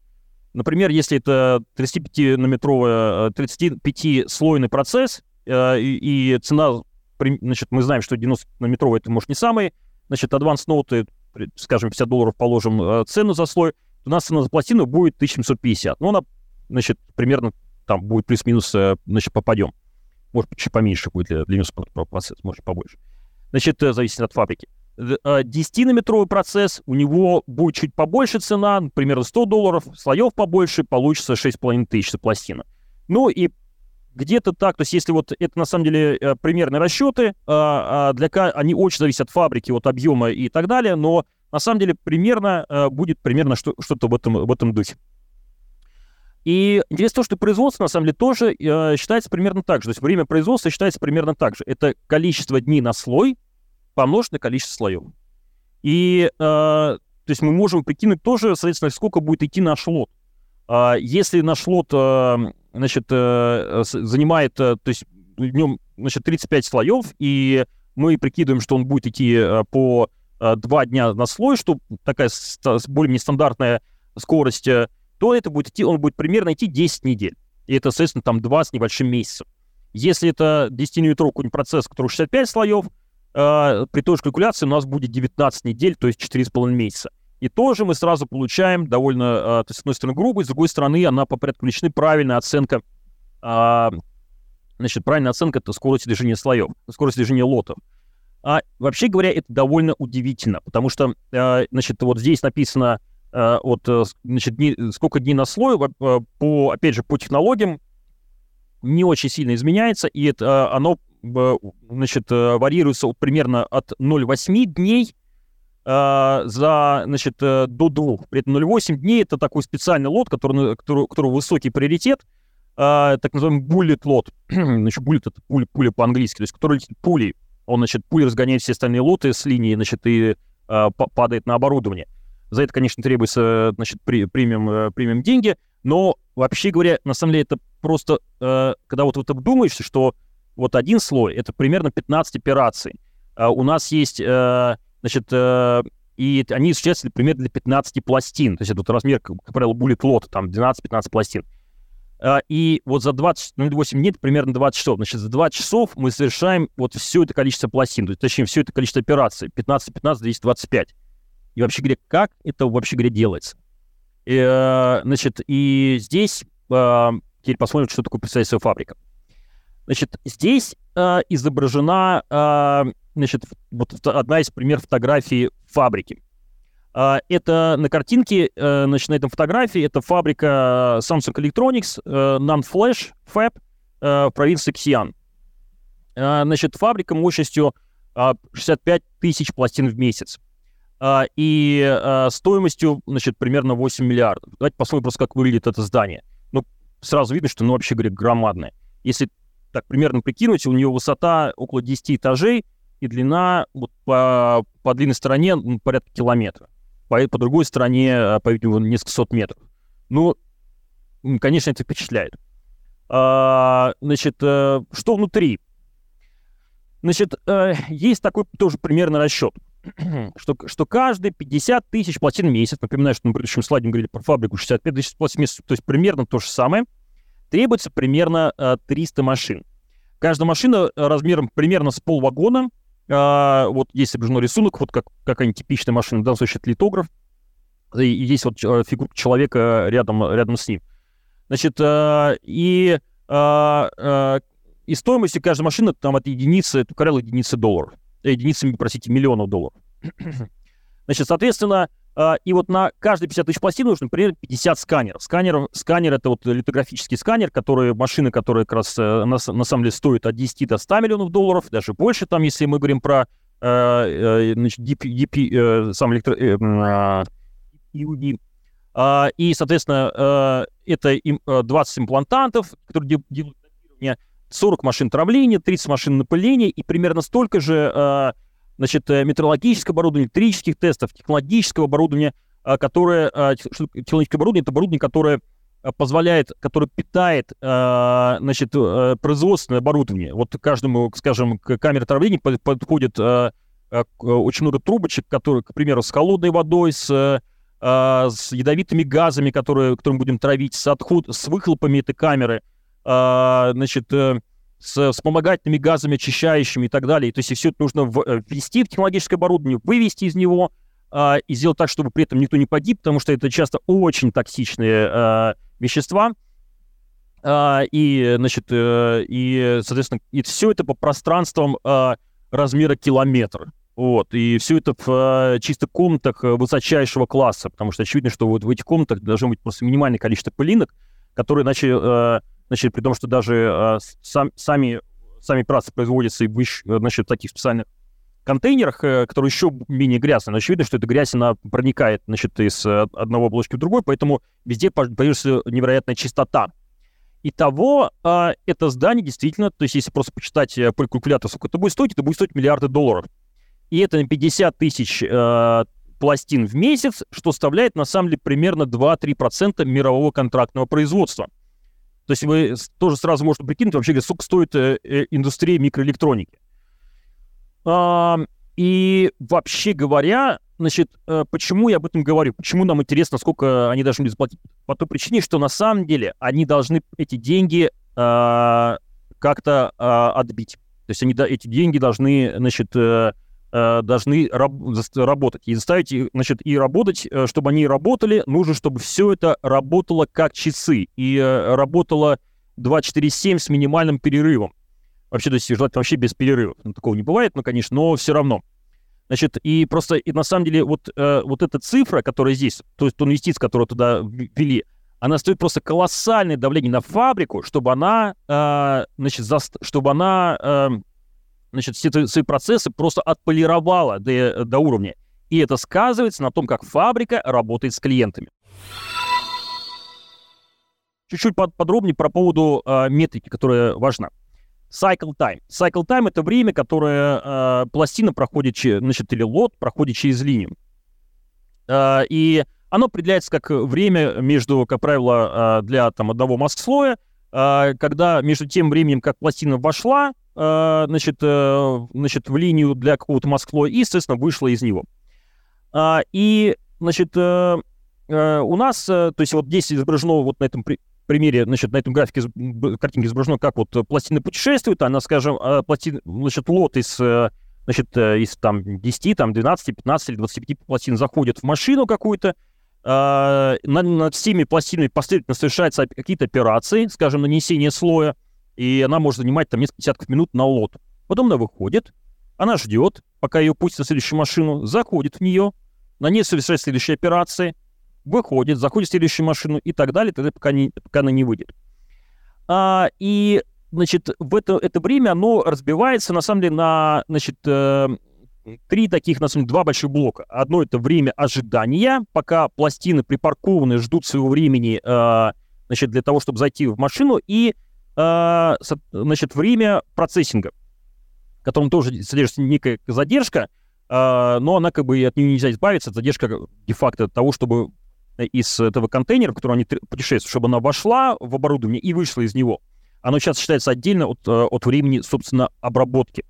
Например, если это 35-нанометровый, 35-слойный процесс, э, и, и цена, значит, мы знаем, что 90-нанометровый это, может, не самый, значит, Advanced Note, скажем, 50 долларов положим э, цену за слой, у нас цена за пластину будет 1750. Но она, значит, примерно там будет плюс-минус, э, значит, попадем. Может, чуть поменьше будет для, для процесс, может, побольше. Значит, зависит от фабрики. 10-наметровый э, процесс, у него будет чуть побольше цена, примерно 100 долларов, слоев побольше, получится 6,5 тысяч за пластина. Ну и где-то так, то есть если вот это на самом деле э, примерные расчеты, а, а для, они очень зависят от фабрики, от объема и так далее, но на самом деле примерно э, будет примерно что, что-то в этом, в этом духе. И интересно то, что производство, на самом деле, тоже э, считается примерно так же. То есть время производства считается примерно так же. Это количество дней на слой помножить на количество слоев. И, э, то есть мы можем прикинуть тоже, соответственно, сколько будет идти наш лот. Э, если наш лот, э, значит, э, занимает, э, то есть в нем, значит, 35 слоев, и мы прикидываем, что он будет идти э, по э, 2 дня на слой, что такая более-менее стандартная скорость, э, то это будет идти, он будет примерно идти 10 недель. И это, соответственно, там 2 с небольшим месяцем. Если это 10-метровый процесс, который 65 слоев, э, при той же калькуляции у нас будет 19 недель, то есть 4,5 месяца. И тоже мы сразу получаем довольно, э, то есть, с одной стороны, грубо, с другой стороны, она по порядку величины правильная оценка, э, значит, правильная оценка — это скорость движения слоев, скорость движения лотов. А вообще говоря, это довольно удивительно, потому что, э, значит, вот здесь написано, вот, э, значит, дни, сколько дней на слой, э, по, опять же, по технологиям не очень сильно изменяется, и это, э, оно значит, э, варьируется примерно от 0,8 дней э, за, значит, э, до 2. При этом 0,8 дней это такой специальный лот, который, который, который высокий приоритет, так называемый bullet лот. значит, bullet это пуля, пуля по-английски, то есть который пулей. Он, значит, пулей разгоняет все остальные лоты с линии, значит, и падает на оборудование. За это, конечно, требуется, значит, при, премиум, премиум деньги, но вообще говоря, на самом деле это просто, когда вот ты думаешь, что вот один слой — это примерно 15 операций. Uh, у нас есть, uh, Значит, э, и они осуществляются, например, для 15 пластин. То есть это вот размер, как, как правило, буллет лота, там 12-15 пластин. Э, и вот за 28 дней, примерно 20 часов. Значит, за 20 часов мы совершаем вот все это количество пластин, то есть, точнее, все это количество операций. 15, 15, 10, 25. И вообще говоря, как это вообще говоря делается? И, э, значит, и здесь э, теперь посмотрим, что такое представительство фабрика. Значит, здесь э, изображена, значит, вот одна из пример фотографий фабрики. Это на картинке, значит, на этом фотографии, это фабрика Samsung Electronics, э, Non-Flash Fab в провинции Ксиан. Значит, фабрика мощностью э, 65 тысяч пластин в месяц. Uh, и uh, стоимостью, значит, примерно 8 миллиардов. Давайте посмотрим просто, как выглядит это здание. Ну, сразу видно, что, ну, вообще говоря, громадное. Если так примерно прикинуть, у нее высота около 10 этажей и длина вот по, по длинной стороне ну, порядка километра. По, по другой стороне, а, по-видимому, несколько сот метров. Ну, конечно, это впечатляет. А, значит, а, что внутри? Значит, а, есть такой тоже примерный расчет, что, что каждые 50 тысяч платин в месяц, напоминаю, что на предыдущем слайде мы говорили про фабрику 65 тысяч платин в месяц, то есть примерно то же самое, требуется примерно 300 машин. Каждая машина размером примерно с полвагона. А, вот есть изображен рисунок, вот как какая-нибудь типичная машина, в данном случае это литограф. И, есть вот фигура человека рядом, рядом с ним. Значит, а, и, а, и стоимость каждой машины там от единицы, это, как единицы долларов. Единицами, простите, миллионов долларов. Значит, соответственно, Uh, и вот на каждые 50 тысяч пластин нужно примерно 50 сканеров. Сканер, сканер — это вот литографический сканер, который, машины, которые как раз uh, на, на самом деле стоят от 10 до 100 миллионов долларов, даже больше, там, если мы говорим про uh, значит, DP, DP, сам электро... EUD. И, соответственно, это 20 имплантантов, которые делают 40 машин травления, 30 машин напыления и примерно столько же значит, э, метрологическое оборудование, электрических тестов, технологического оборудования, а, которое, технологическое оборудование, это оборудование, которое позволяет, которое питает, значит, э, производственное оборудование. Вот каждому, скажем, к камере отравления подходит очень много трубочек, которые, к примеру, с холодной водой, с, с ядовитыми газами, которые, которые мы будем травить, с, отход, с выхлопами этой камеры, значит, э, с вспомогательными газами, очищающими и так далее. То есть все это нужно э, ввести в технологическое оборудование, вывести из него э, и сделать так, чтобы при этом никто не погиб, потому что это часто очень токсичные э, вещества. Э, и, значит, э, и, соответственно, и все это по пространствам э, размера километр. Вот, и все это в э, чисто комнатах высочайшего класса, потому что очевидно, что вот в этих комнатах должно быть просто минимальное количество пылинок, которые иначе э, значит, при том, что даже э, сам, сами, сами працы производятся и в, значит, таких специальных контейнерах, э, которые еще менее грязные, но очевидно, что эта грязь, она проникает, значит, из э, одного оболочки в другой, поэтому везде появится невероятная чистота. Итого, э, это здание действительно, то есть если просто почитать э, по калькулятору, сколько это будет стоить, это будет стоить миллиарды долларов. И это на 50 тысяч э, пластин в месяц, что составляет на самом деле примерно 2-3% мирового контрактного производства. То есть вы тоже сразу можете прикинуть, вообще, сколько стоит э, э, индустрия микроэлектроники. И вообще говоря, значит, э, почему я об этом говорю? Почему нам интересно, сколько они должны заплатить? По той причине, что на самом деле они должны эти деньги как-то отбить. То есть они, эти деньги должны, значит, должны раб работать. И заставить их, значит, и работать, э, чтобы они работали, нужно, чтобы все это работало как часы. И э, работало 24-7 с минимальным перерывом. Вообще, то есть желательно вообще без перерывов. Ну, такого не бывает, ну, конечно, но все равно. Значит, и просто, и на самом деле, вот, э, вот эта цифра, которая здесь, то есть ту инвестицию, которую туда ввели, она стоит просто колоссальное давление на фабрику, чтобы она, э, значит, за, чтобы она э, значит, все свои процессы просто отполировала до, до уровня. И это сказывается на том, как фабрика работает с клиентами. Чуть-чуть под, подробнее про поводу э, метрики, которая важна. Cycle time. Cycle time — это время, которое э, пластина проходит, значит, или лот проходит через линию. Э, и оно определяется как время между, как правило, для там, одного маск-слоя э, когда между тем временем, как пластина вошла, э, значит, э, значит, в линию для какого-то масклоя и, естественно, вышла из него. А, и, значит, э, э, у нас, то есть вот здесь изображено вот на этом при примере, значит, на этом графике картинке изображено, как вот пластина путешествует, она, скажем, пластин, значит, лот из, значит, из там 10, там 12, 15 или 25 пластин заходит в машину какую-то, над, над всеми пластинами последовательно совершаются какие-то операции, скажем, нанесение слоя, и она может занимать там несколько десятков минут на лот. Потом она выходит, она ждет, пока ее пустят на следующую машину, заходит в нее, на ней совершает следующие операции, выходит, заходит в следующую машину и так далее, тогда пока, не, пока она не выйдет. А, и, значит, в это, это время оно разбивается, на самом деле, на, значит, э, три таких, на самом деле, два больших блока. Одно — это время ожидания, пока пластины припаркованы, ждут своего времени, э, значит, для того, чтобы зайти в машину, и, э, значит, время процессинга, в котором тоже содержится некая задержка, а, но она как бы от нее нельзя избавиться. Задержка де-факто того, чтобы из этого контейнера, в котором они путешествуют, чтобы она вошла в оборудование и вышла из него. Оно сейчас считается отдельно от, э, от времени, собственно, обработки.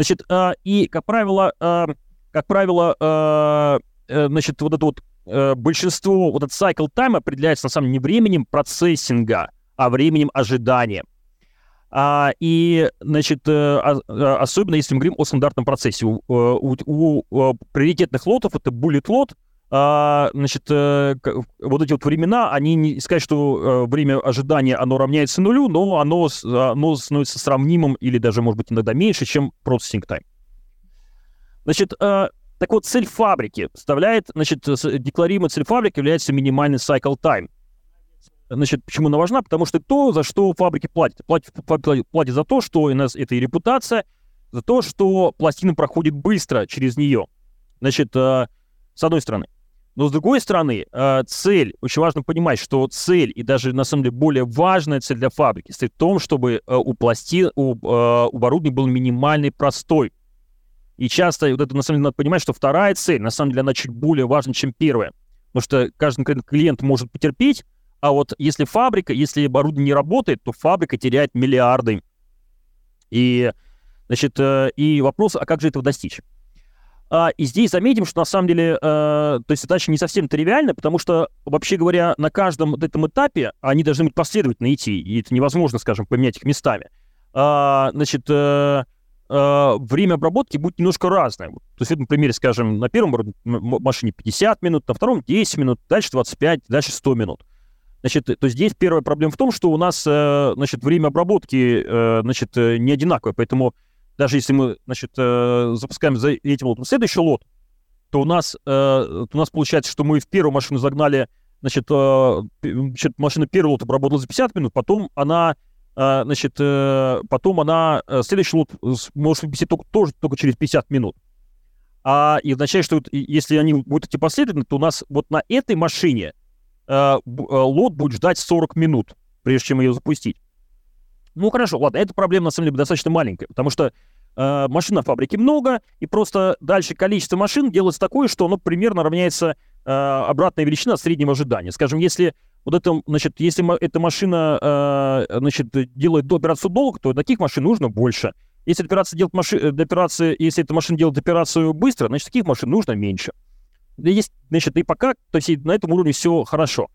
Значит, а, и, как правило, а, как правило, э, значит, вот это вот э, большинство, вот этот cycle time определяется, на самом деле, не временем процессинга, а временем ожидания. А, и, значит, э, а, особенно если мы говорим о стандартном процессе. У, э, у, у, у приоритетных лотов это bullet лот, а, значит, э, вот эти вот времена, они не сказать, что время ожидания, оно равняется нулю, но оно, оно становится сравнимым или даже, может быть, иногда меньше, чем processing time. Значит, так вот, цель фабрики составляет, значит, декларируемая цель фабрики является минимальный cycle time. Значит, почему она важна? Потому что то, за что фабрики платят. Платят, платят, платят за то, что у нас это и репутация, за то, что пластина проходит быстро через нее. Значит, э, с одной стороны. Но с другой стороны, э, цель, очень важно понимать, что цель, и даже на самом деле более важная цель для фабрики, стоит в том, чтобы э, у пластин, у, э, оборудования был минимальный простой. И часто вот это на самом деле надо понимать, что вторая цель, на самом деле, она чуть более важна, чем первая. Потому что каждый клиент может потерпеть, а вот если фабрика, если оборудование не работает, то фабрика теряет миллиарды. И, значит, и вопрос, а как же этого достичь? А, и здесь заметим, что на самом деле, э, то есть задача не совсем тривиальна, потому что, вообще говоря, на каждом вот этом этапе они должны быть последовательно идти, и это невозможно, скажем, поменять их местами. А, значит, э, э, время обработки будет немножко разное. То есть, например, скажем, на первом машине 50 минут, на втором 10 минут, дальше 25, дальше 100 минут. Значит, то здесь первая проблема в том, что у нас, э, значит, время обработки, э, значит, э, не одинаковое, поэтому даже если мы, значит, запускаем за этим лотом следующий лот, то у нас, у нас получается, что мы в первую машину загнали, значит, значит машина первого лота обработала за 50 минут, потом она, значит, потом она, следующий лот может выписать только, тоже только через 50 минут. А и означает, что если они будут идти последовательно, то у нас вот на этой машине Э, э, лот будет ждать 40 минут, прежде чем ее запустить. Ну хорошо, ладно, эта проблема на самом деле достаточно маленькая, потому что э, машин на фабрике много, и просто дальше количество машин делается такое, что оно примерно равняется э, обратная величина среднего ожидания. Скажем, если вот это, значит, если эта машина, э, значит, делает до операцию долг, то таких машин нужно больше. Если операция делает маши... Э, операции, если эта машина делает операцию быстро, значит, таких машин нужно меньше есть, значит, и пока, то есть на этом уровне все хорошо.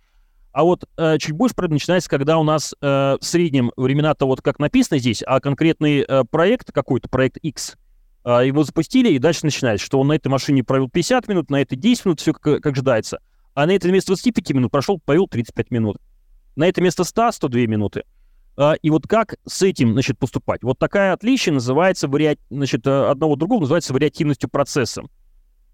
А вот э, чуть больше правда, начинается, когда у нас э, в среднем времена-то вот как написано здесь, а конкретный э, проект какой-то, проект X, э, его запустили, и дальше начинается, что он на этой машине провел 50 минут, на этой 10 минут, все как, как ждается, а на это вместо 25 минут прошел, провел 35 минут. На это вместо 100 102 минуты. Uh, и вот как с этим, значит, поступать? Вот такая отличие называется, вариа... значит, э, одного другого называется вариативностью процесса.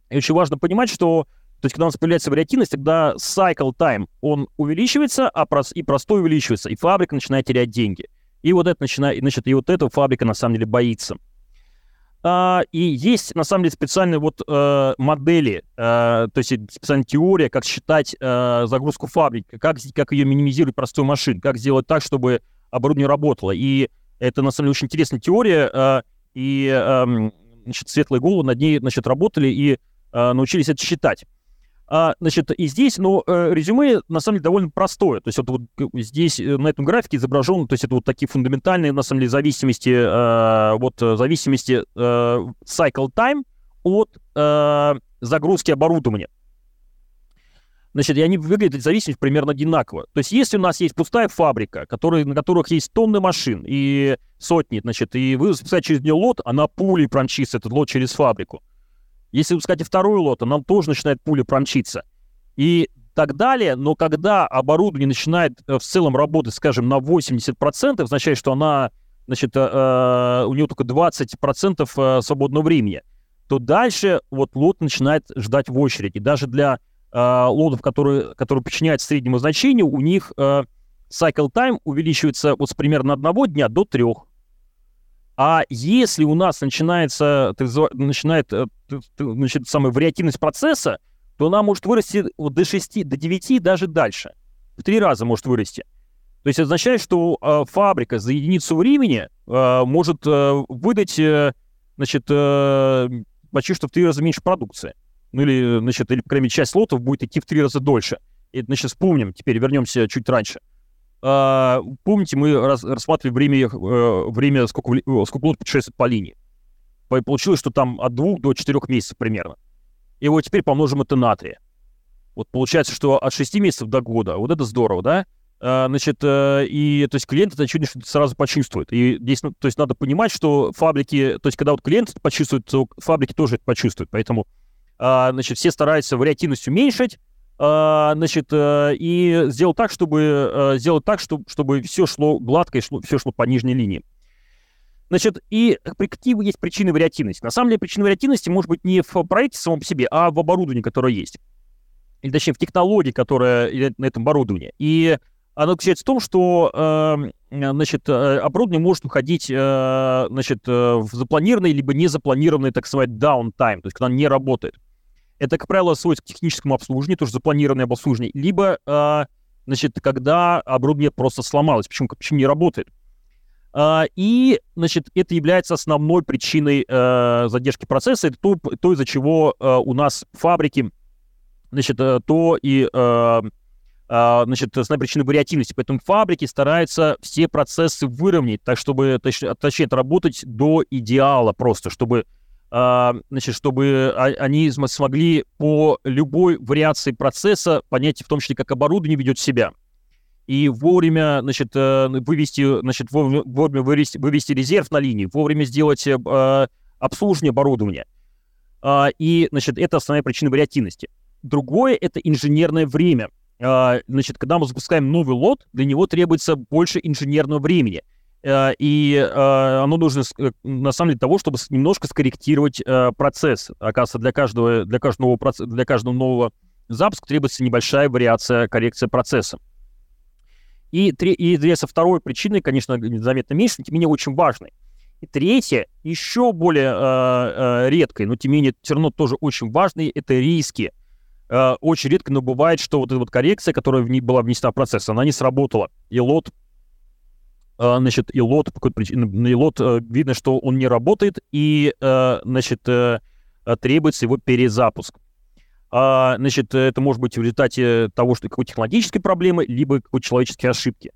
И очень важно понимать, что то есть, когда у нас появляется вариативность, тогда cycle time, он увеличивается, а прос, и простой увеличивается, и фабрика начинает терять деньги. И вот это начинает, значит, и вот этого фабрика на самом деле боится. А, и есть, на самом деле, специальные вот э, модели, э, то есть специальная теория, как считать э, загрузку фабрики, как, как ее минимизировать простой машин, как сделать так, чтобы оборудование работало. И это, на самом деле, очень интересная теория, э, и, э, значит, светлые головы над ней, значит, работали, и Э, научились это считать. А, значит, и здесь, ну, э, резюме на самом деле довольно простое. То есть вот, вот здесь э, на этом графике изображен, то есть это вот такие фундаментальные, на самом деле, зависимости, э, вот зависимости э, cycle time от э, загрузки оборудования. Значит, и они выглядят зависимость примерно одинаково. То есть если у нас есть пустая фабрика, который, на которых есть тонны машин и сотни, значит, и вы запускаете через нее лот, она пулей промчится этот лот через фабрику. Если вы скажете второй лот, нам тоже начинает пуля промчиться. И так далее, но когда оборудование начинает э, в целом работать, скажем, на 80%, означает, что она, значит, э, э у нее только 20% э, свободного времени, то дальше вот лот начинает ждать в очереди. Даже для э, лотов, которые, которые подчиняются среднему значению, у них э, cycle time увеличивается вот с примерно одного дня до трех. А если у нас начинается, начинает э, значит, самая вариативность процесса, то она может вырасти до 6, до 9 даже дальше. В три раза может вырасти. То есть означает, что э, фабрика за единицу времени э, может э, выдать э, значит, э, почти что в три раза меньше продукции. Ну или, значит, или, по крайней часть лотов будет идти в три раза дольше. И, значит, вспомним, теперь вернемся чуть раньше. А, помните, мы рассматривали время, э, время сколько, сколько лот путешествует по линии. Получилось, что там от двух до четырех месяцев примерно. И вот теперь помножим это на три. Вот получается, что от 6 месяцев до года. Вот это здорово, да? А, значит, э, и то есть клиент это очевидно, что сразу почувствует. И здесь, ну, то есть надо понимать, что фабрики, то есть когда вот клиент это почувствует, то фабрики тоже это почувствуют. Поэтому, а, значит, все стараются вариативность уменьшить, значит, э, и сделать так, чтобы э, сделать так, чтобы, чтобы все шло гладко и шло, все шло по нижней линии. Значит, и какие есть причины вариативности? На самом деле причина вариативности может быть не в проекте самом по себе, а в оборудовании, которое есть. Или точнее в технологии, которая на этом оборудовании. И оно заключается в том, что э, значит, э, оборудование может уходить значит, в запланированный либо незапланированный, так сказать, downtime, то есть когда оно не работает. Это, как правило, сводится к техническому обслуживанию, тоже запланированное обслуживание, либо, э, значит, когда оборудование просто сломалось, почему, почему не работает. Uh, и, значит, это является основной причиной uh, задержки процесса. Это то, то из-за чего uh, у нас фабрики, значит, то и, значит, основная причина вариативности. Поэтому фабрики стараются все процессы выровнять, так чтобы, точнее, работать до идеала просто, чтобы значит, чтобы они смогли по любой вариации процесса понять, в том числе, как оборудование ведет себя, и вовремя, значит, э, вывести, значит, вовремя вывести, вывести резерв на линии, вовремя сделать э, обслуживание оборудования. А, и, значит, это основная причина вариативности. Другое — это инженерное время. А, значит, когда мы запускаем новый лот, для него требуется больше инженерного времени. Э, и э, оно нужно э, на самом деле того, чтобы немножко скорректировать процесс. Оказывается, для каждого, для каждого, для каждого нового запуска требуется небольшая вариация, коррекция процесса. И, и является второй причиной, конечно, заметно меньше, но тем не менее очень важной. И третье, еще более э, э, редкой, но тем не менее все равно тоже очень важной, это риски. Э, очень редко, но бывает, что вот эта вот коррекция, которая в ней была внесена в процесс, она не сработала. И лот значит, и лот по какой-то причине, и лот э, видно, что он не работает, и, э, значит, э, требуется его перезапуск. А, значит, это может быть в результате того, что какой-то технологической проблемы, либо какой-то человеческой ошибки.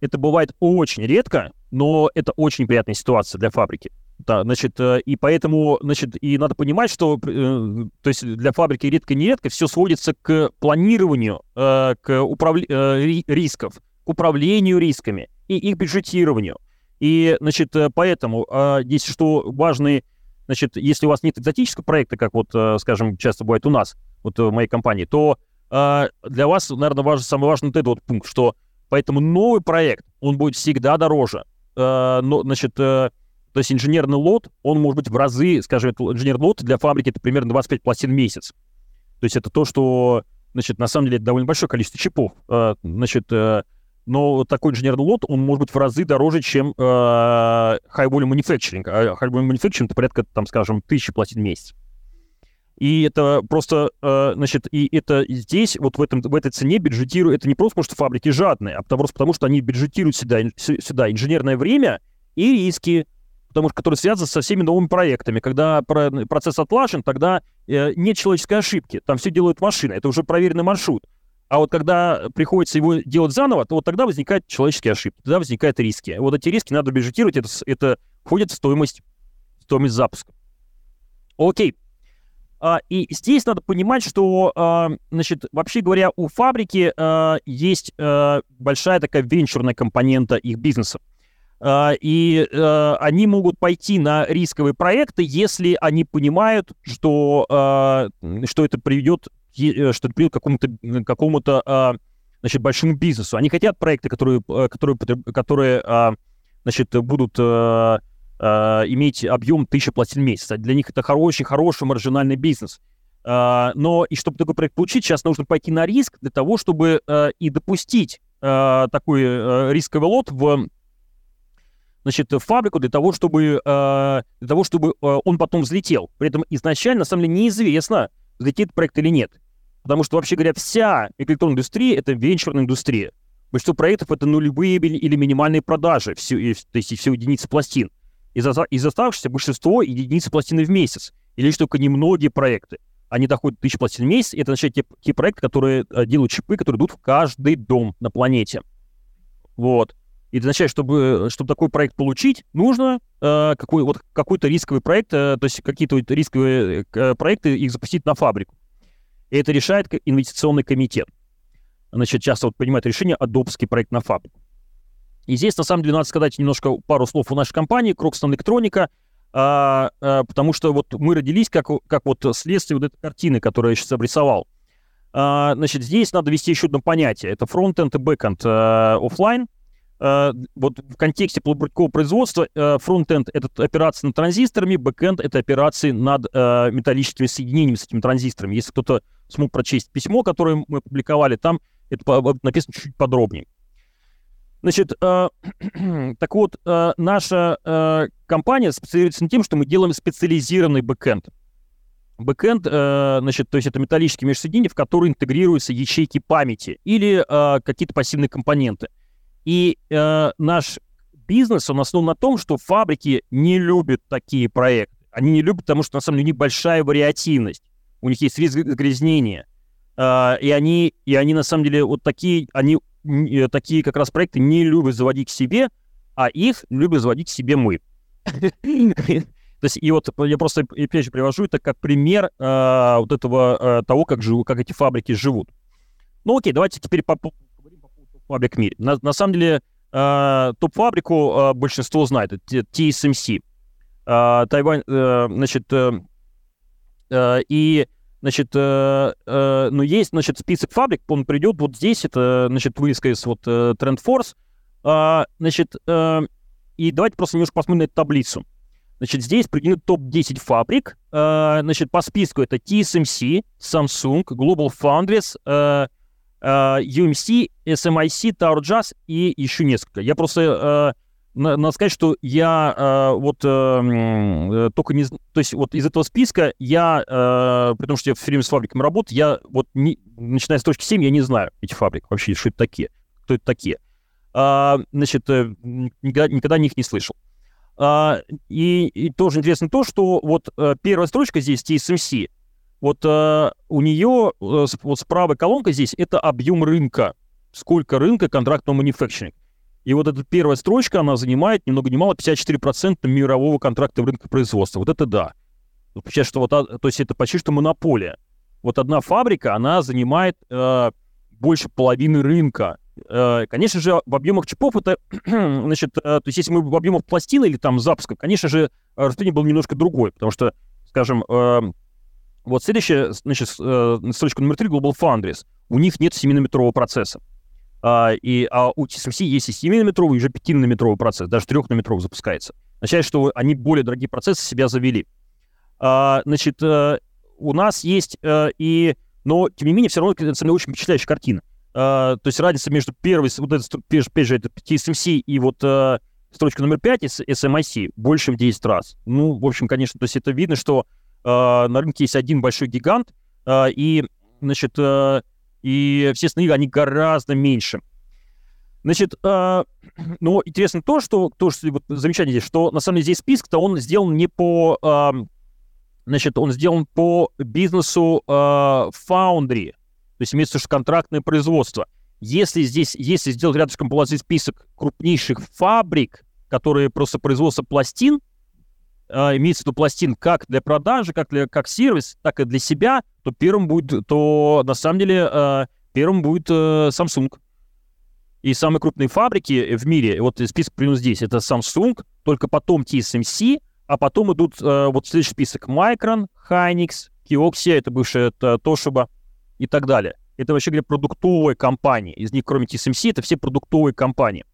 Это бывает очень редко, но это очень приятная ситуация для фабрики. Да, значит, и поэтому, значит, и надо понимать, что, то есть для фабрики редко-нередко все сводится к планированию, к управлению рисков, к управлению рисками и их бюджетированию. И, значит, э, поэтому а, здесь что важный, значит, если у вас нет экзотического проекта, как вот, э, скажем, часто бывает у нас, вот в моей компании, то а, для вас, наверное, важный, самый важный вот этот вот пункт, что поэтому новый проект, он будет всегда дороже. А, но, значит, то есть инженерный лот, он может быть в разы, скажем, инженерный лот для фабрики это примерно 25 пластин в месяц. То есть это то, что, значит, на самом деле это довольно большое количество чипов. Значит, но такой инженерный лот, он может быть в разы дороже, чем э, high volume manufacturing. А high volume manufacturing это порядка, там, скажем, тысячи платить в месяц. И это просто, э, значит, и это здесь, вот в, этом, в этой цене бюджетируют, это не просто потому, что фабрики жадные, а просто потому, что они бюджетируют сюда, сюда инженерное время и риски. потому что который связан со всеми новыми проектами. Когда процесс отлажен, тогда э, нет человеческой ошибки. Там все делают машины. Это уже проверенный маршрут. А вот когда приходится его делать заново, то вот тогда возникают человеческие ошибки, тогда возникают риски. Вот эти риски надо бюджетировать, это, это входит в стоимость, стоимость запуска. Окей. А, и здесь надо понимать, что, а, значит, вообще говоря, у фабрики а, есть а, большая такая венчурная компонента их бизнеса. А, и а, они могут пойти на рисковые проекты, если они понимают, что, а, что это приведет что это какому-то, какому-то а, значит, большому бизнесу. Они хотят проекты, которые, э, которые, которые а, значит, будут а, иметь объем тысячи пластин в месяц. Для них это хороший, хороший маржинальный бизнес. Но и чтобы такой проект получить, сейчас нужно пойти на риск для того, чтобы и допустить такой рисковый лот в значит, фабрику для того, чтобы, для того, чтобы он потом взлетел. При этом изначально, на самом деле, неизвестно, взлетит проект или нет. Потому что, вообще говоря, вся электронная индустрия — это венчурная индустрия. Большинство проектов — это нулевые или минимальные продажи, все, то есть все единицы пластин. Из, из оставшихся большинство единицы пластины в месяц. Или лишь только немногие проекты. Они доходят до тысячи пластин в месяц, и это означает те, те проекты, которые э, делают чипы, которые идут в каждый дом на планете. Вот. И это означает, чтобы, чтобы такой проект получить, нужно э, какой, вот, какой-то рисковый проект, э, то есть какие-то рисковые э, проекты, их запустить на фабрику. И это решает инвестиционный комитет. Значит, часто вот принимает решение adopt ить проект на фабрику. И здесь, на самом деле, надо сказать немножко пару слов о нашей компании, Croxton Электроника, а, а, потому что вот мы родились как, как вот следствие вот этой картины, которую я сейчас обрисовал. А, значит, здесь надо ввести еще одно понятие. Это front-end и back-end а, of line. А, вот в контексте полупроводникового производства а, front-end — это операции над транзисторами, back-end — это операции над а, металлическими соединениями с этими транзисторами. Если кто-то смог прочесть письмо, которое мы опубликовали, там это написано чуть подробнее. Значит, э, так вот, э, наша э, компания специализируется тем, что мы делаем специализированный бэкэнд. Бэкэнд, э, значит, то есть это металлические межсоединения, в которые интегрируются ячейки памяти или э, какие-то пассивные компоненты. И э, наш бизнес, он основан на том, что фабрики не любят такие проекты. Они не любят, потому что, на самом деле, у них большая вариативность у них есть риск загрязнения. Uh, и они, и они на самом деле вот такие, они э, такие как раз проекты не любят заводить к себе, а их любят заводить к себе мы. То есть, и вот я просто опять же привожу это как пример uh, вот этого uh, того, как, живу, как эти фабрики живут. Ну окей, давайте теперь по фабрик в мире. На, на самом деле, топ-фабрику большинство знает, это TSMC. Тайвань, значит, и Значит, э, э, но есть, значит, список фабрик, он придет вот здесь, это, значит, вывеска из вот э, Trend Force. Э, значит, э, и давайте просто немножко посмотрим на эту таблицу. Значит, здесь придет топ-10 фабрик. Э, значит, по списку это TSMC, Samsung, Global Foundries, э, э, UMC, SMIC, Tower Jazz и еще несколько. Я просто... Э, надо сказать, что я э, вот эм, э, только не... То есть вот из этого списка я, э, при том, что я все время с фабриками работаю, я вот, не, начиная с точки 7, я не знаю эти фабрики вообще, что это такие, кто это такие. А, значит, э, никогда, никогда о них не слышал. А, и, и тоже интересно то, что вот э, первая строчка здесь, TSMC, вот э, у нее, э, вот с правой колонкой здесь, это объем рынка. Сколько рынка контрактного манифакчеринга. И вот эта первая строчка, она занимает ни много ни мало 54% мирового контракта в рынке производства. Вот это да. Получается, что вот, то есть это почти что монополия. Вот одна фабрика, она занимает э, больше половины рынка. Э, конечно же, в объемах чипов это, значит, э, то есть если мы в объемах пластины или там запусков, конечно же, распределение было немножко другое, потому что, скажем, э, вот следующая, значит, э, строчка номер три, Global Foundries, у них нет 7-метрового процесса. А, и, а у TSMC есть и 7-нанометровый, и уже 5-нанометровый процесс, даже 3-нанометровый запускается. Означает, что они более дорогие процессы себя завели. А, значит, а, у нас есть а, и... Но, тем не менее, все равно это очень впечатляющая картина. А, то есть разница между первой, вот это, опять же, это TSMC и вот а, строчка номер 5, SMIC, больше в 10 раз. Ну, в общем, конечно, то есть это видно, что а, на рынке есть один большой гигант, а, и, значит, а, и все остальные, они гораздо меньше. Значит, э, ну, интересно то, что, то, что вот, замечание здесь, что на самом деле здесь список-то он сделан не по, э, значит, он сделан по бизнесу э, Foundry, то есть имеется в виду контрактное производство. Если здесь, если сделать рядышком положить список крупнейших фабрик, которые просто производство пластин, э, имеется в виду пластин как для продажи, как для как сервис, так и для себя, то первым будет, то на самом деле э, первым будет э, Samsung. И самые крупные фабрики в мире, вот список принес здесь, это Samsung, только потом TSMC, а потом идут э, вот следующий список Micron, Hynix, Kioxia, это бывшая это Toshiba и так далее. Это вообще говоря продуктовые компании. Из них, кроме TSMC, это все продуктовые компании.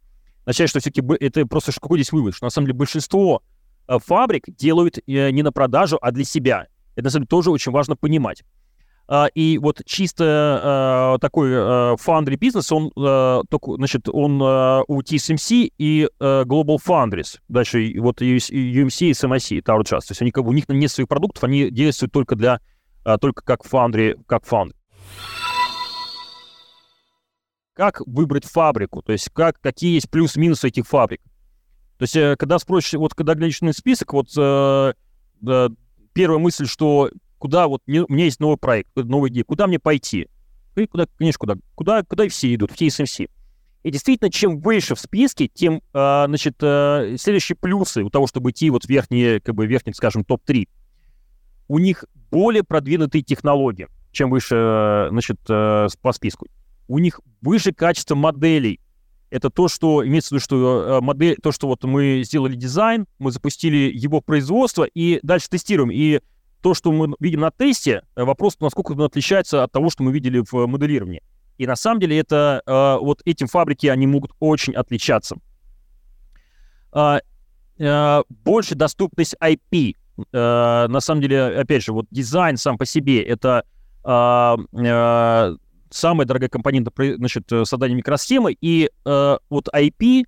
Означает, что все-таки это просто какой здесь вывод, что на самом деле большинство фабрик делают не на продажу, а для себя. Это на самом деле тоже очень важно понимать. Uh, и вот чисто uh, такой foundry бизнес, он, только, значит, он у TSMC и Global Foundries, дальше вот UMC и SMIC, Tower Trust. То есть они, у них нет своих продуктов, они действуют только для, только как foundry, как foundry как выбрать фабрику, то есть как, какие есть плюс-минусы этих фабрик. То есть, э, когда спросишь, вот когда глядишь на список, вот э, э, первая мысль, что куда вот не, у меня есть новый проект, новая идея, куда мне пойти? И куда, конечно, куда? Куда, куда все идут? В TSMC. И действительно, чем выше в списке, тем, э, значит, э, следующие плюсы у того, чтобы идти вот в верхние, как бы верхний, скажем, топ-3. У них более продвинутые технологии, чем выше, э, значит, э, по списку у них выше качество моделей. Это то, что имеется в виду, что модель, то, что вот мы сделали дизайн, мы запустили его производство и дальше тестируем. И то, что мы видим на тесте, э, вопрос, насколько он отличается от того, что мы видели в моделировании. И на самом деле это э, вот этим фабрики, они могут очень отличаться. А, больше доступность IP. На самом деле, опять же, вот дизайн сам по себе, это а, самая дорогая компонента значит, э, создания микросхемы, и э, вот IP,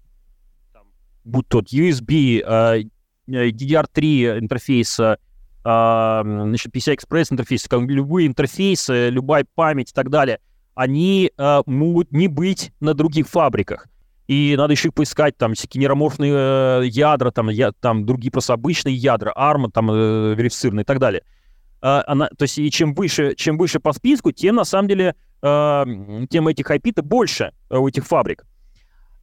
будь тот USB, э, DDR3 интерфейса, э, значит, PCI-Express интерфейс, как любые интерфейсы, любая память и так далее, они э, могут не быть на других фабриках. И надо еще поискать там всякие нейроморфные э, ядра, там, я, там другие просто обычные ядра, ARM, там, э, верифицированные и так далее. Э, она, то есть и чем выше, чем выше по списку, тем на самом деле э, тем этих IP-то больше э, у этих фабрик.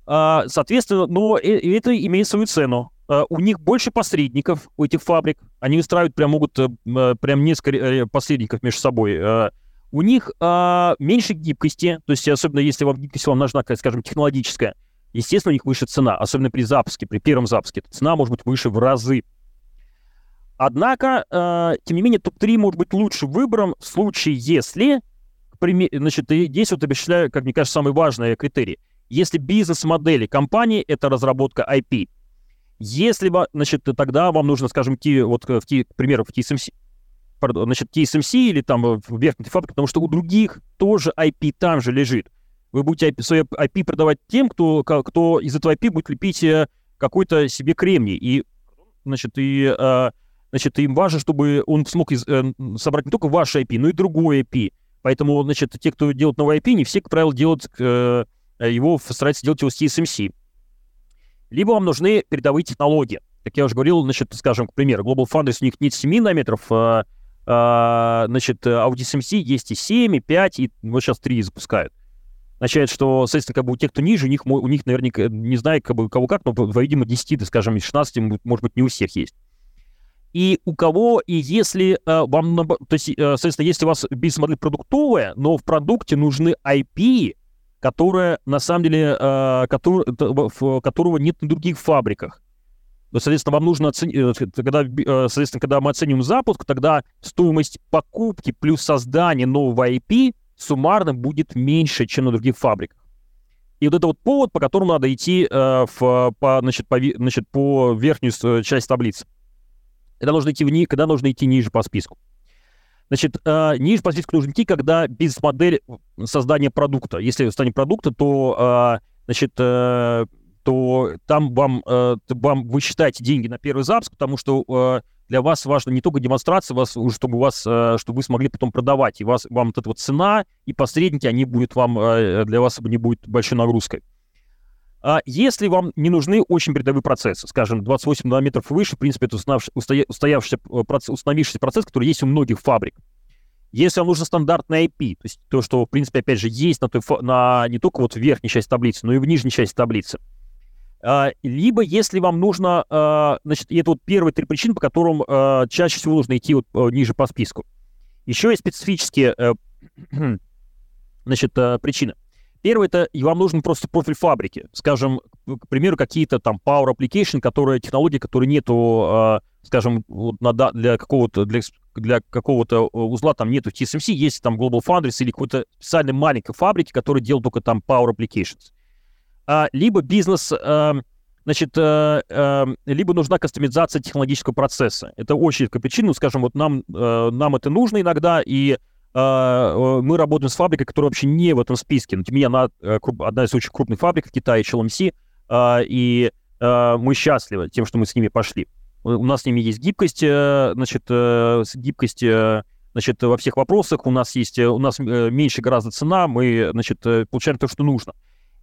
Э, соответственно, но это имеет свою цену. Э, у них больше посредников, у этих фабрик. Они устраивают прям могут э, прям несколько посредников между собой. Э, у них э, меньше гибкости, то есть особенно если вам гибкость вам нужна, скажем, технологическая, естественно, у них выше цена, особенно при запуске, при первом запуске. Цена может быть выше в разы. Однако, э, тем не менее, топ-3 может быть лучше выбором в случае, если значит, здесь вот обещаю, как мне кажется, самый важный критерий. Если бизнес-модели компании — это разработка IP, если, значит, тогда вам нужно, скажем, идти, вот, в, к примеру, в TSMC, пардон, значит, TSMC или там в верхней фабрике, потому что у других тоже IP там же лежит. Вы будете IP, свой IP продавать тем, кто, кто из этого IP будет лепить э, какой-то себе кремний. И, значит, и, э, значит, им важно, чтобы он смог из, э, собрать не только ваш IP, но и другой IP. Поэтому, значит, те, кто делают новый IP, не все, как правило, делают э, его, стараются делать его с TSMC. Либо вам нужны передовые технологии. Как я уже говорил, значит, скажем, к примеру, Global Foundries у них нет 7 нанометров, а, а, значит, а у TSMC есть и 7, и 5, и вот сейчас 3 запускают. Означает, что, соответственно, как бы у тех, кто ниже, у них, у них наверняка, не знаю, как бы, кого как, но, видимо, 10, да, скажем, из 16, может быть, не у всех есть и у кого, и если э, вам, то есть, э, соответственно, если у вас бизнес-модель продуктовая, но в продукте нужны IP, которая, на самом деле, э, который, которого нет на других фабриках. Соответственно, вам нужно оценить, э, когда, э, соответственно, когда мы оценим запуск, тогда стоимость покупки плюс создания нового IP суммарно будет меньше, чем на других фабриках. И вот это вот повод, по которому надо идти э, в, по, значит, по, значит, по верхнюю э, часть таблицы когда нужно идти вниз, когда нужно идти ниже по списку. Значит, ниже по списку нужно идти, когда бизнес-модель создания продукта. Если создание продукта, то, э, значит, э, то там вам, э, вам вы считаете деньги на первый запуск, потому что для вас важно не только демонстрация, вас, чтобы, у вас, чтобы вы смогли потом продавать. И вас, вам вот эта вот цена и посредники, они будут вам, для вас не будет большой нагрузкой. А если вам не нужны очень передовые процессы, скажем, 28 нанометров выше, в принципе, это устоявшийся, установившийся процесс, который есть у многих фабрик. Если вам нужен стандартный IP, то есть то, что, в принципе, опять же, есть на, той, на не только вот в верхней части таблицы, но и в нижней части таблицы. А, либо если вам нужно, а, значит, это вот первые три причины, по которым а, чаще всего нужно идти вот э, ниже по списку. Еще есть специфические, э, значит, э, причины. Первое, это вам нужен просто профиль фабрики. Скажем, к примеру, какие-то там Power Application, которые, технологии, которые нету, скажем, вот для какого-то, для, для какого-то узла там нету TSMC, есть там Global Foundries или какой-то специальной маленькой фабрики, которые делают только там Power Applications. Либо бизнес значит, э, э, либо нужна кастомизация технологического процесса. Это очень редкая причина. Ну, скажем, вот нам, э, нам это нужно иногда, и мы работаем с фабрикой, которая вообще не в этом списке. Но, тем не менее, она одна из очень крупных фабрик в Китае, HLMC, и мы счастливы тем, что мы с ними пошли. У нас с ними есть гибкость, значит, гибкость значит, во всех вопросах. У нас есть, у нас меньше гораздо цена, мы, значит, получаем то, что нужно.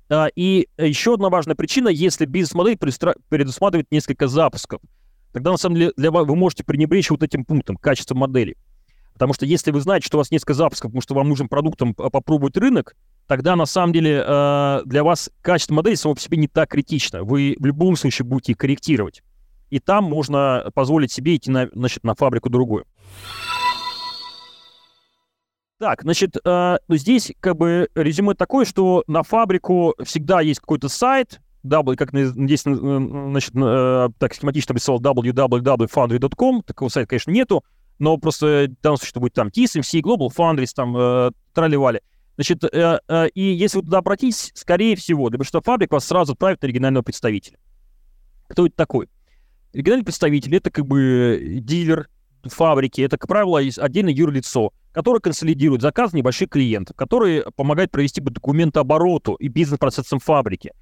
А, и еще одна важная причина, если бизнес-модель предусматривает несколько запусков, тогда на самом деле для вас вы можете пренебречь вот этим пунктом, качество модели. Потому что если вы знаете, что у вас несколько запусков, потому что вам нужен продуктом попробовать рынок, тогда на самом деле а, для вас качество модели само по себе не так критично. Вы в любом случае будете корректировать. И там можно позволить себе идти на, значит, на фабрику другую. Так, значит, э, ну, здесь как бы резюме такое, что на фабрику всегда есть какой-то сайт, w, как здесь, значит, э, так схематично написал www.foundry.com, такого сайта, конечно, нету, но просто в данном будет там TSMC, Global Foundries, там э, тролливали. Значит, э, э, и если вы туда обратитесь, скорее всего, для большинства фабрик вас сразу отправят на регионального представителя. Кто это такой? Региональный представитель — это как бы дилер фабрики, это, как правило, отдельное юрлицо, который консолидирует заказ небольших клиентов, который помогает провести документообороту и бизнес-процессам фабрики.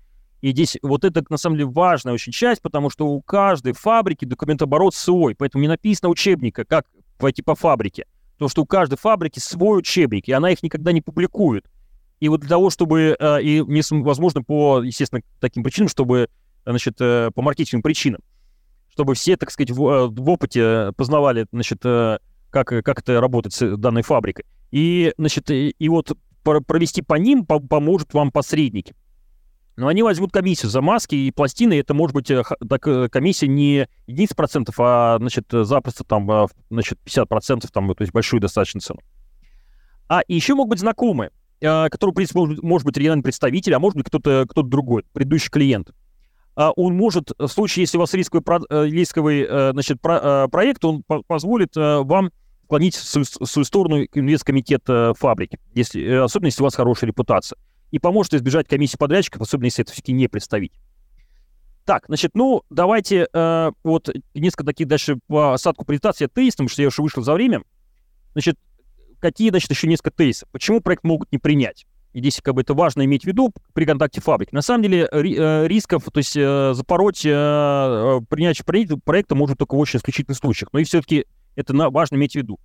И здесь вот это, на самом деле, важная очень часть, потому что у каждой фабрики документооборот свой, поэтому не написано учебника, как войти по фабрике. Потому что у каждой фабрики свой учебник, и она их никогда не публикует. И вот для того, чтобы, э, и возможно, по, естественно, таким причинам, чтобы, значит, э, по маркетинговым причинам, чтобы все, так сказать, в, э, в опыте познавали, значит, как, как это работает с данной фабрикой. И, значит, и, и вот провести по ним по поможет вам посредники. Но они возьмут комиссию за маски и пластины, и это может быть э, так, э, комиссия не единиц процентов, а, значит, запросто там, а, значит, 50 процентов, там, то есть большую достаточно цену. А еще могут быть знакомые, э, которые, в принципе, может, может быть региональный представитель, а может быть кто-то кто другой, предыдущий клиент. А он может, в случае, если у вас рисковый, рисковый значит, проект, он позволит вам склонить в свою, сторону инвесткомитет э, фабрики, если, э, особенно если у вас хорошая репутация. И поможет избежать комиссии подрядчиков, особенно если это все-таки не представить. Так, значит, ну, давайте э, вот несколько таких дальше по осадку презентации тестом, что я уже вышел за время. Значит, какие, значит, еще несколько тестов. Почему проект могут не принять? И здесь как бы это важно иметь в виду при контакте фабрики. На самом деле э, рисков, то есть э, запороть э, принятие проекта, может только в очень исключительных случаях. Но и все-таки это важно иметь в виду.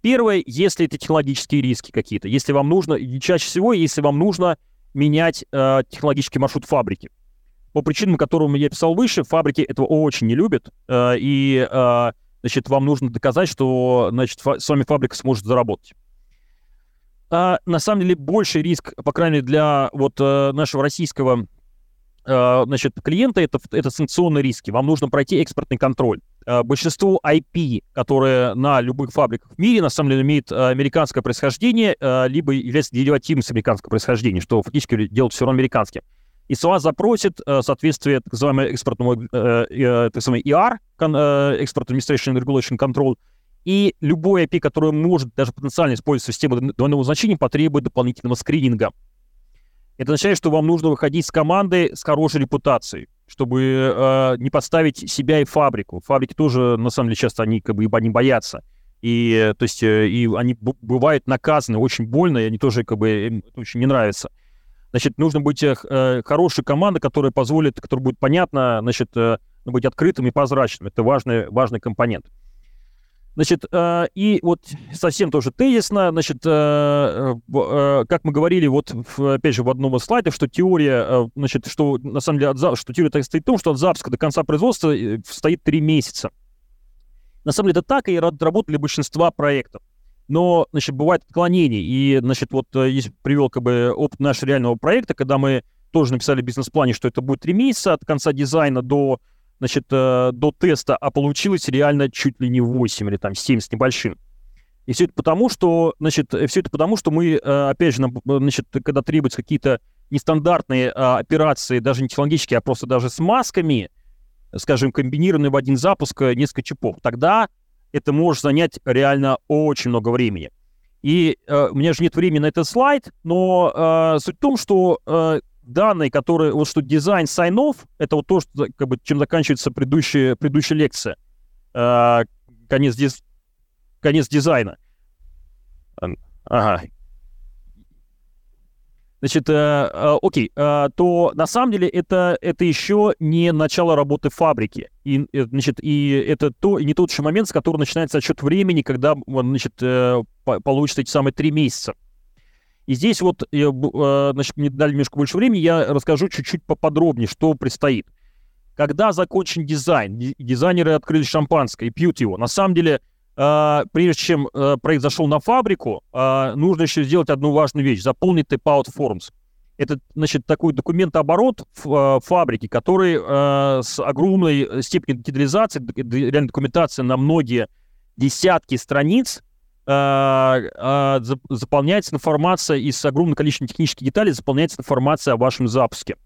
Первое, если это технологические риски какие-то, если вам нужно, чаще всего, если вам нужно менять э, технологический маршрут фабрики. По причинам, которым я писал выше, фабрики этого очень не любят, э, и, э, значит, вам нужно доказать, что, значит, с вами фабрика сможет заработать. А, на самом деле, больший риск, по крайней мере, для вот э, нашего российского э, значит, клиента, это, это санкционные риски. Вам нужно пройти экспортный контроль. Э, большинство IP, которые на любых фабриках в мире, на самом деле имеет э, американское происхождение, э, либо является деривативом с американского происхождения, что фактически делает все равно американским. И с вас запросит соответствие так называемому экспортному, так называемому ER, Export Administration Regulation Control, и любой IP, который может даже потенциально использовать систему двойного значения, потребует дополнительного скрининга. Это означает, что вам нужно выходить с командой с хорошей репутацией чтобы э, не подставить себя и фабрику. Фабрики тоже, на самом деле, часто они как бы они боятся. И, то есть, э, и они бывают наказаны очень больно, и они тоже как бы им очень не нравится. Значит, нужно быть э, э хорошей командой, которая позволит, которая будет понятна, значит, э, быть открытым и прозрачным. Это важный, важный компонент. Значит, э, и вот совсем тоже тезисно, значит, э, э, как мы говорили, вот, опять же, в одном из слайдов, что теория, значит, что на самом деле, от, что теория так стоит в том, что от запуска до конца производства стоит три месяца. На самом деле это так, и работали большинства проектов. Но, значит, бывают отклонения. И, значит, вот я привел как бы опыт нашего реального проекта, когда мы тоже написали в бизнес-плане, что это будет три месяца от конца дизайна до значит, э, до теста, а получилось реально чуть ли не 8 или там 7 с небольшим. И все это потому, что, значит, э, все это потому, что мы, э, опять же, значит, когда требуются какие-то нестандартные операции, даже не технологические, а просто даже с масками, скажем, комбинированные в один запуск несколько чипов, тогда это может занять реально очень много времени. И э, у меня же нет времени на этот слайд, но э, суть в том, что данные, которые, вот что дизайн сайнов, это вот то, что, как бы, чем заканчивается предыдущая, предыдущая лекция. Э, конец, диз, конец дизайна. Ага. Значит, э, э, окей, э, то на самом деле это, это еще не начало работы фабрики. И, э, значит, и это то, и не тот же момент, с которого начинается отсчет времени, когда значит, э, получится эти самые три месяца. И здесь вот, э, э, значит, мне дали немножко больше времени, я расскажу чуть-чуть поподробнее, что предстоит. Когда закончен дизайн, дизайнеры открыли шампанское и пьют его. На самом деле, э, прежде чем проект зашел на фабрику, нужно еще сделать одну важную вещь, заполнить type-out forms. Это, значит, такой документооборот в фабрике, который с огромной степенью детализации, реально документация на многие десятки страниц, заполняется информация из огромного количества технических деталей, заполняется информация о вашем запуске.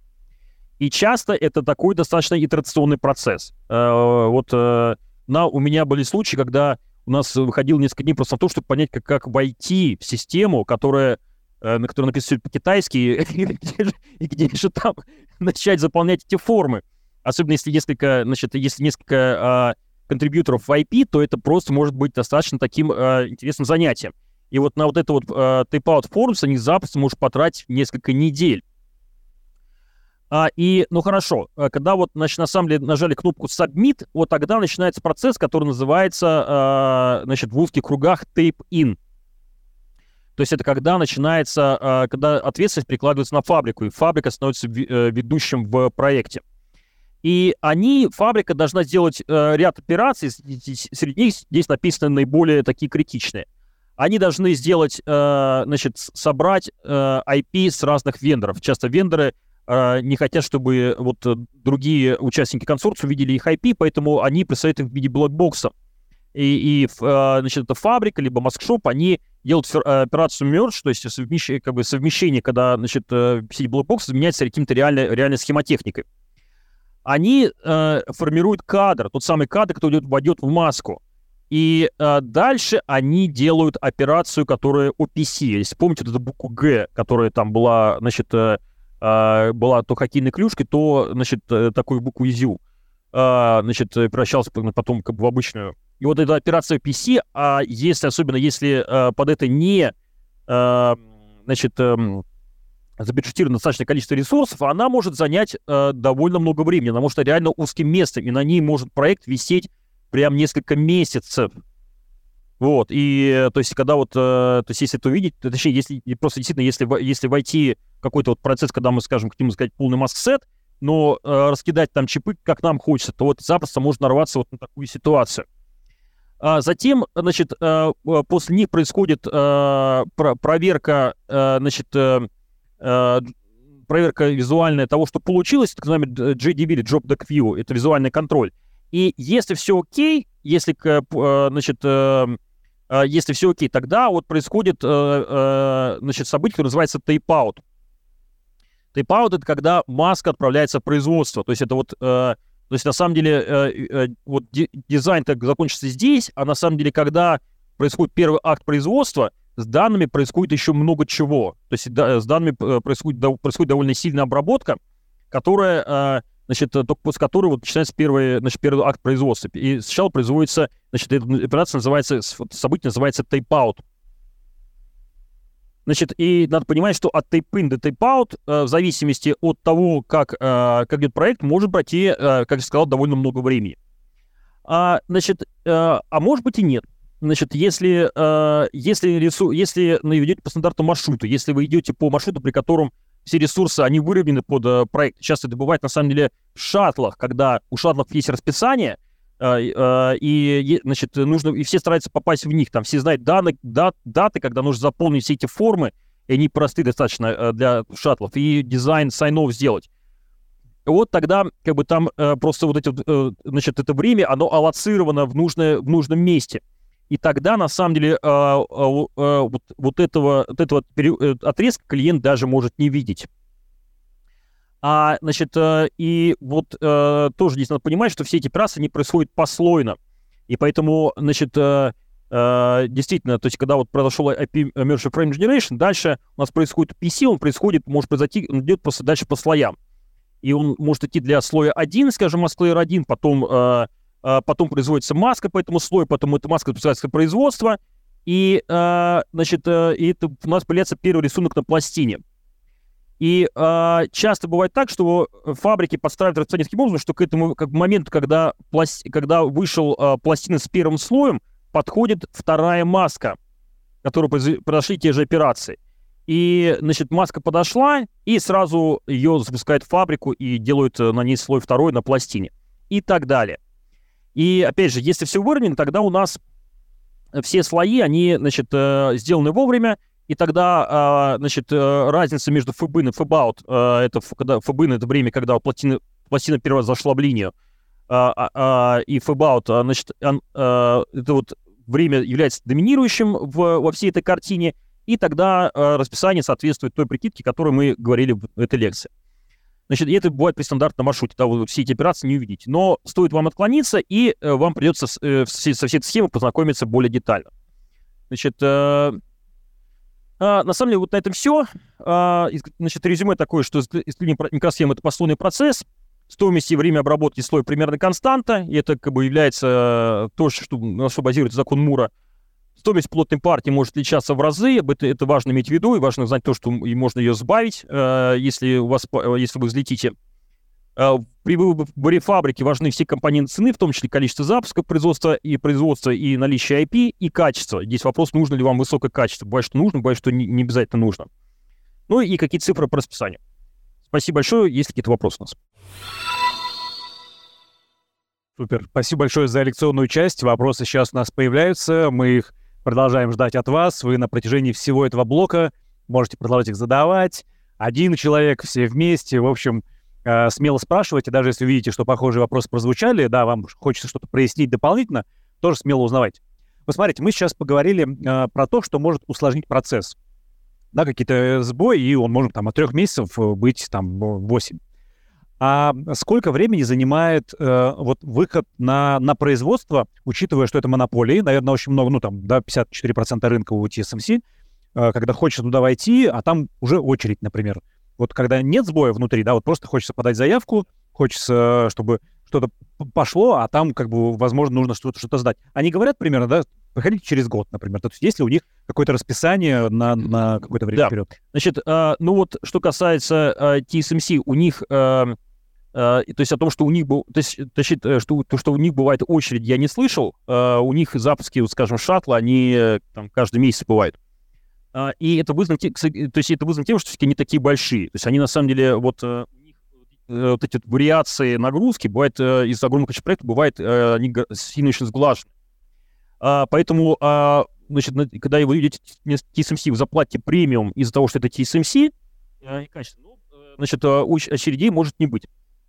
И часто это такой достаточно итерационный процесс. Э, вот э, на, у меня были случаи, когда у нас выходил несколько дней просто на то, чтобы понять, как, как войти в систему, которая, э, на которой написано по-китайски, и, где же, там начать заполнять эти формы. Особенно если несколько, значит, если несколько контрибьюторов в IP, то это просто может быть достаточно таким э, интересным занятием. И вот на вот это вот э, Tapeout Forms они запросто может потратить несколько недель. А, и, ну хорошо, э, когда вот, значит, на самом деле нажали кнопку Submit, вот тогда начинается процесс, который называется, э, значит, в узких кругах Tape In. То есть это когда начинается, э, когда ответственность прикладывается на фабрику, и фабрика становится э, ведущим в проекте. И они, фабрика должна сделать э, ряд операций, среди них здесь написаны наиболее такие критичные. Они должны сделать, э, значит, собрать э, IP с разных вендоров. Часто вендоры э, не хотят, чтобы вот другие участники консорциума видели их IP, поэтому они представляют их в виде black box а. И, и э, значит, это фабрика, либо mask shop, они делают э, операцию merge, то есть совмещение, как бы совмещение, когда, значит, э, сеть black box а заменяется каким-то реальной, реальной схемотехникой они э, формируют кадр, тот самый кадр, который войдет в маску. И э, дальше они делают операцию, которая OPC. Если помните вот эту букву Г, которая там была, значит, э, э, была то хоккейной клюшкой, то, значит, э, такую букву ИЗЮ. Э, значит, превращался потом как бы в обычную. И вот эта операция OPC, а если, особенно если э, под это не, э, значит, э, забюджетировано достаточное количество ресурсов, она может занять э, довольно много времени. Она может реально узким местом, и на ней может проект висеть прям несколько месяцев. Вот, и то есть, когда вот, э, то есть, если это увидеть, то, точнее, если просто действительно, если, если войти в какой-то вот процесс, когда мы, скажем, хотим сказать полный маск-сет, но э, раскидать там чипы, как нам хочется, то вот запросто можно нарваться вот на такую ситуацию. А затем, значит, э, после них происходит э, проверка, э, значит, э, Э, проверка визуальная того, что получилось, так называемый JDV или Job Deck View, это визуальный контроль. И если все окей, если, э, значит, э, если все окей, тогда вот происходит, значит, событие, которое называется tape-out. Tape-out — это когда маска отправляется в производство. То есть это вот, то есть на самом деле вот дизайн так закончится здесь, а на самом деле, когда происходит первый акт производства — с данными происходит еще много чего. То есть да, с данными э, происходит, происходит довольно сильная обработка, которая, э, значит, только после которой вот начинается первый, значит, первый акт производства. И сначала производится, значит, эта операция называется, событие называется tape-out. Значит, и надо понимать, что от tape-in до tape-out, э, в зависимости от того, как, как идет проект, может пройти, как я сказал, довольно много времени. А, значит, а может быть и нет. Значит, если, э, если, ресу, если вы идете по стандартному маршруту, если вы идете по маршруту, при котором все ресурсы, они выровнены под э, проект. Часто это бывает, на самом деле, в шаттлах, когда у шаттлов есть расписание, э, э, и, значит, нужно, и все стараются попасть в них. Там все знают даны, дат, даты, когда нужно заполнить все эти формы, и они просты достаточно э, для шаттлов, и дизайн сайнов сделать. Вот тогда как бы там э, просто вот эти, э, значит, это время, оно аллоцировано в, нужное, в нужном месте. И тогда, на самом деле, э, э, э, вот, вот этого, вот этого э, отрезка клиент даже может не видеть. А, значит, э, и вот э, тоже здесь надо понимать, что все эти операции, они происходят послойно. И поэтому, значит, действительно, то есть когда вот произошел IP Merge Frame Generation, дальше у нас происходит PC, он происходит, может произойти, он идет просто дальше по слоям. И он может идти для слоя 1, скажем, маsk layer 1, потом а, потом производится маска по этому слою, потом эта маска запускается производство, и, а, значит, э, и это у нас появляется первый рисунок на пластине. И э, часто бывает так, что фабрики подстраивают расписание таким образом, что к этому как, моменту, когда, пласт... когда вышел э, пластина с первым слоем, подходит вторая маска, которую произошли те же операции. И, значит, маска подошла, и сразу ее запускает в фабрику и делают на ней слой второй на пластине. И так далее. И, опять же, если все выровнено, тогда у нас все слои, они, значит, э, сделаны вовремя, и тогда, а, значит, э, разница между фбин и фбаут, э, это когда фбин это время, когда пластина первый раз зашла в линию, а, а, и фбаут, значит, это вот время является доминирующим в, во всей этой картине, и тогда расписание соответствует той прикидке, которую мы говорили в этой лекции. Значит, это бывает при стандартном маршруте, да, вы все эти операции не увидите. Но стоит вам отклониться, и э, вам придется с, э, со всей этой схемой познакомиться более детально. Значит, э, э, на самом деле, вот на этом все. Э, значит, резюме такое, что исследование микросхем — это послойный процесс, стоимость и время обработки слоя примерно константа, и это как бы является то, что, на что базируется закон Мура — Стоимость плотной партии может отличаться в разы, это, это важно иметь в виду, и важно знать то, что можно ее сбавить, э, если, у вас, э, если вы взлетите. Э, при выборе фабрики важны все компоненты цены, в том числе количество запусков производства и производства, и наличие IP, и качество. Здесь вопрос, нужно ли вам высокое качество. Бывает, что нужно, бывает, что не обязательно нужно. Ну и какие цифры по расписанию. Спасибо большое. Есть какие-то вопросы у нас? Супер. Спасибо большое за лекционную часть. Вопросы сейчас у нас появляются. Мы их Продолжаем ждать от вас. Вы на протяжении всего этого блока можете продолжать их задавать. Один человек, все вместе. В общем, э, смело спрашивайте, даже если видите, что похожие вопросы прозвучали, да, вам хочется что-то прояснить дополнительно, тоже смело узнавайте. Посмотрите, мы сейчас поговорили э, про то, что может усложнить процесс. Да, какие-то сбои, и он может там от трех месяцев быть там 8. А сколько времени занимает э, вот выход на, на производство, учитывая, что это монополии, наверное, очень много, ну там, да, 54% рынка у TSMC, э, когда хочется туда войти, а там уже очередь, например. Вот когда нет сбоя внутри, да, вот просто хочется подать заявку, хочется, чтобы что-то пошло, а там, как бы, возможно, нужно что-то что сдать. Они говорят примерно, да, приходите через год, например. То есть есть ли у них какое-то расписание на, на какое-то время да. вперед? Значит, э, ну вот, что касается э, TSMC, у них... Э, то есть о том, что у них был, то есть, точнее, э, что, то, что у них бывает очередь, я не слышал. У них запуски, вот, скажем, шаттла, они э, там каждый месяц бывают. И это вызвано, то есть это вызвано тем, что все-таки они такие большие. То есть они на самом деле вот э, вот эти вот вариации нагрузки бывает из огромных проектов бывает они сильно очень сглажены. Поэтому, значит, когда вы видите TSMC, вы заплатите премиум из-за того, что это TSMC, и качество, ну, значит, очередей может не быть.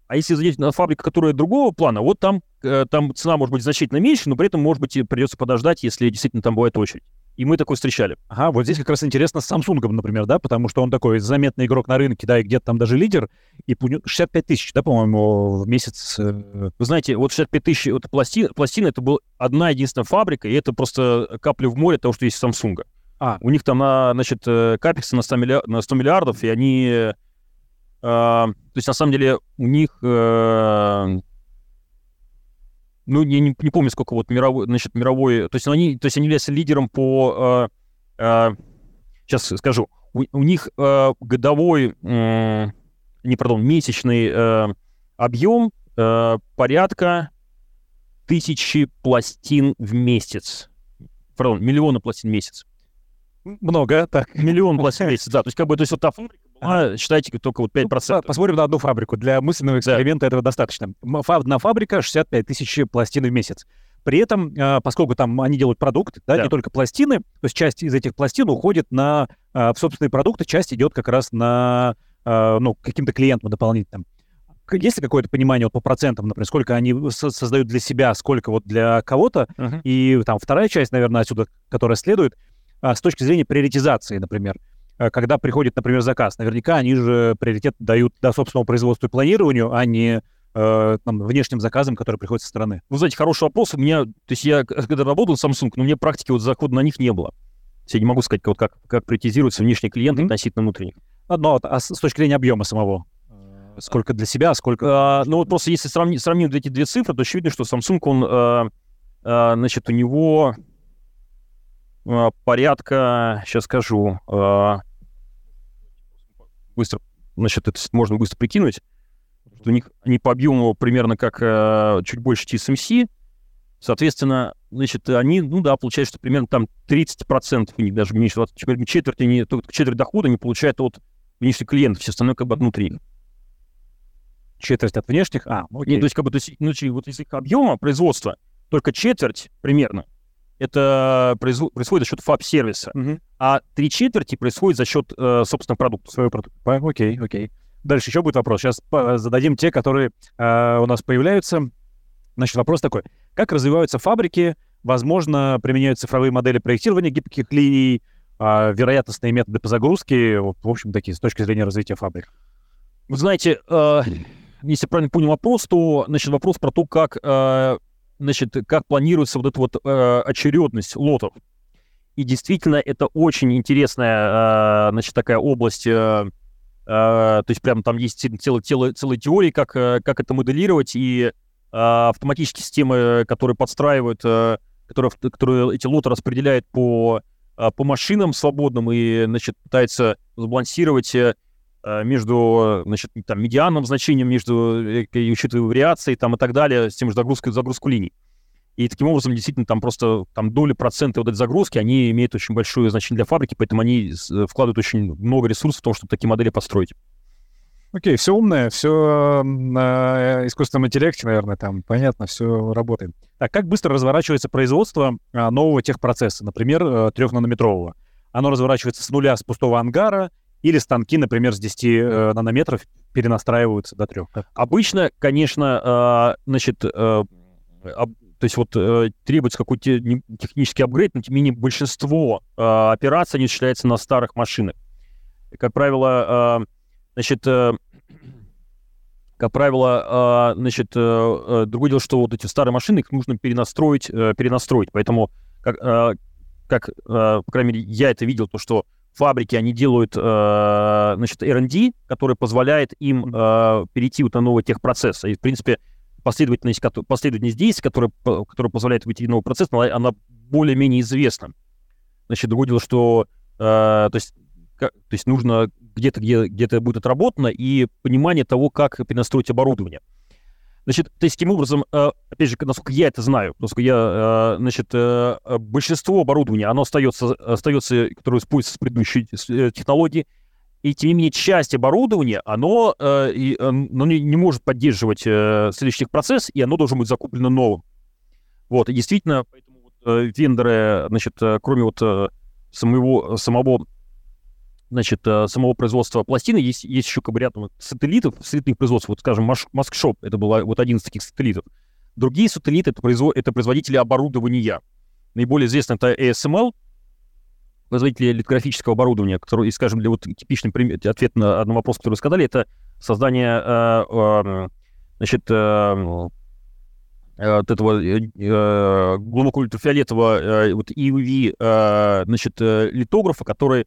А если зайдете на фабрику, которая другого плана, вот там, э, там цена может быть значительно меньше, но при этом, может быть, придется подождать, если действительно там бывает очередь. И мы такое встречали. Ага, вот здесь как раз интересно с Samsung, например, да, потому что он такой заметный игрок на рынке, да, и где-то там даже лидер, и 65 тысяч, да, по-моему, в месяц. Э, Вы знаете, вот 65 тысяч, вот пластина, пластина, это была одна единственная фабрика, и это просто капля в море того, что есть Samsung. А. У них там, на, значит, э, капексы на 100, миллиар, на 100 миллиардов, и они то есть, на самом деле, у них, э, ну, я не, не помню, сколько вот мировой, значит, мировой, то есть они, то есть они являются лидером по, сейчас э, скажу, у, у них э, годовой, не, пардон, месячный объем порядка тысячи пластин в месяц. пардон, миллиона пластин в месяц. Много, так. Миллион пластин в месяц, да. То есть, как бы, то есть, вот та фабрика была, считайте, только вот 5%. Ну, посмотрим на одну фабрику. Для мысленного эксперимента да. этого достаточно. Одна фабрика 65 тысяч пластин в месяц. При этом, а, поскольку там они делают продукт, да, да. не только пластины, то есть часть из этих пластин уходит на а, в собственные продукты, часть идет как раз на а, ну, каким-то клиентам дополнительным. Есть ли какое-то понимание вот по процентам, например, сколько они создают для себя, сколько вот для кого-то? Uh-huh. И там вторая часть, наверное, отсюда, которая следует, с точки зрения приоритизации, например. Когда приходит, например, заказ, наверняка они же приоритет дают до собственного производства и планированию, а не э, там, внешним заказам, которые приходят со стороны? Вы знаете, хороший вопрос. У меня, то есть я когда работал в Samsung, но у меня практики вот захода на них не было. Я не могу сказать, вот как, как приоритизируется внешний клиент mm-hmm. относительно внутренних. Одно, а с точки зрения объема самого? Сколько для себя, сколько... А, ну вот просто если сравнить, сравнить эти две цифры, то очевидно, что Samsung, он, а, а, значит, у него а, порядка, сейчас скажу, а, быстро, значит, это можно быстро прикинуть, что у них они по объему примерно как а, чуть больше TSMC, соответственно, значит, они, ну да, получается, что примерно там 30% у них даже меньше, четверть, они, только четверть дохода они получают от внешних клиентов, все остальное как бы от внутри. Четверть от внешних? А, окей. Нет, то есть, как бы, то есть, ну, вот из их объема производства только четверть примерно это происходит за счет фаб-сервиса, угу. а три четверти происходит за счет, э, собственно, продукта. Своего продукта. Окей, окей. Дальше еще будет вопрос. Сейчас зададим те, которые э, у нас появляются. Значит, вопрос такой. Как развиваются фабрики? Возможно, применяют цифровые модели проектирования гибких линий, э, вероятностные методы по загрузке, вот, в общем, такие, с точки зрения развития фабрик. Вы знаете, э, если правильно понял вопрос, то, значит, вопрос про то, как, э, значит, как планируется вот эта вот э, очередность лотов. И действительно, это очень интересная, э, значит, такая область, э, э, то есть прям там есть целые, целые, целые теории, как, э, как это моделировать, и э, автоматические системы, которые подстраивают, э, которые, которые эти лоты распределяют по, э, по машинам свободным и, значит, пытаются сбалансировать Э, между, значит, там, медианным значением, между, э, учитывая вариации там и так далее, с тем же загрузкой, загрузку линий. И таким образом, действительно, там просто там доли процента вот этой загрузки, они имеют очень большое значение для фабрики, поэтому они э, вкладывают очень много ресурсов в том, чтобы такие модели построить. Окей, все умное, все на искусственном интеллекте, наверное, там понятно, все работает. Так, как быстро разворачивается производство а, нового техпроцесса, например, трехнанометрового? Оно разворачивается с нуля, с пустого ангара, или станки, например, с 10 э, нанометров перенастраиваются до 3. Обычно, конечно, э, значит, э, об, то есть вот э, требуется какой-то технический апгрейд, но тем не менее большинство э, операций не осуществляется на старых машинах. И, как правило, э, значит, э, как правило, э, значит, э, э, другое дело, что вот эти старые машины, их нужно перенастроить, э, перенастроить. Поэтому, как, э, как э, по крайней мере, я это видел, то, что фабрики, они делают, э, значит, R&D, который позволяет им э, перейти вот на новый техпроцесс. И, в принципе, последовательность, последовательность действий, которая, которая позволяет выйти на новый процесс, она, она более-менее известна. Значит, дело, что э, то, есть, как, то есть нужно где-то, где, где-то будет отработано и понимание того, как перенастроить оборудование. Значит, таким образом, э, опять же, насколько я это знаю, насколько я, э, значит, э, большинство оборудования, оно остается, остается, которое используется с предыдущей технологии, и тем не менее часть оборудования, оно, оно не, не может поддерживать следующий процесс, и оно должно быть закуплено новым. Вот, и действительно, поэтому вот, вендоры, значит, кроме вот самого, самого значит, э, самого производства пластины. Есть, есть еще как бы ряд сателлитов, сателлитных производств. Вот, скажем, Маскшоп, это было вот один из таких сателлитов. Другие сателлиты это, производ... это производители оборудования. Наиболее известный это ASML, производители литографического оборудования, который, скажем, для вот типичный ответ на один вопрос, который вы сказали, это создание э, э, значит, э, э от этого э, глубоко ультрафиолетового э, вот EUV э, значит, э, литографа, который Э,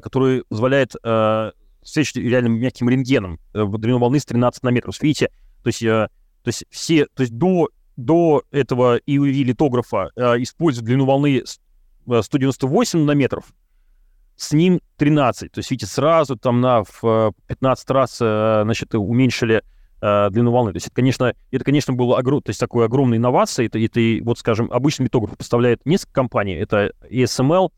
который позволяет э, встречать реально мягким рентгеном э, длину волны с 13 нанометров. Видите, то есть, то есть все, то есть до, до этого EUV-литографа используют длину волны 198 нанометров, с ним 13. То есть, видите, сразу там на в 15 раз, значит, уменьшили э, длину волны. То есть это, конечно, это, конечно, было огром... то есть такой огромной инновацией. Это, это, вот, скажем, обычный метограф поставляет несколько компаний. Это ESML, э,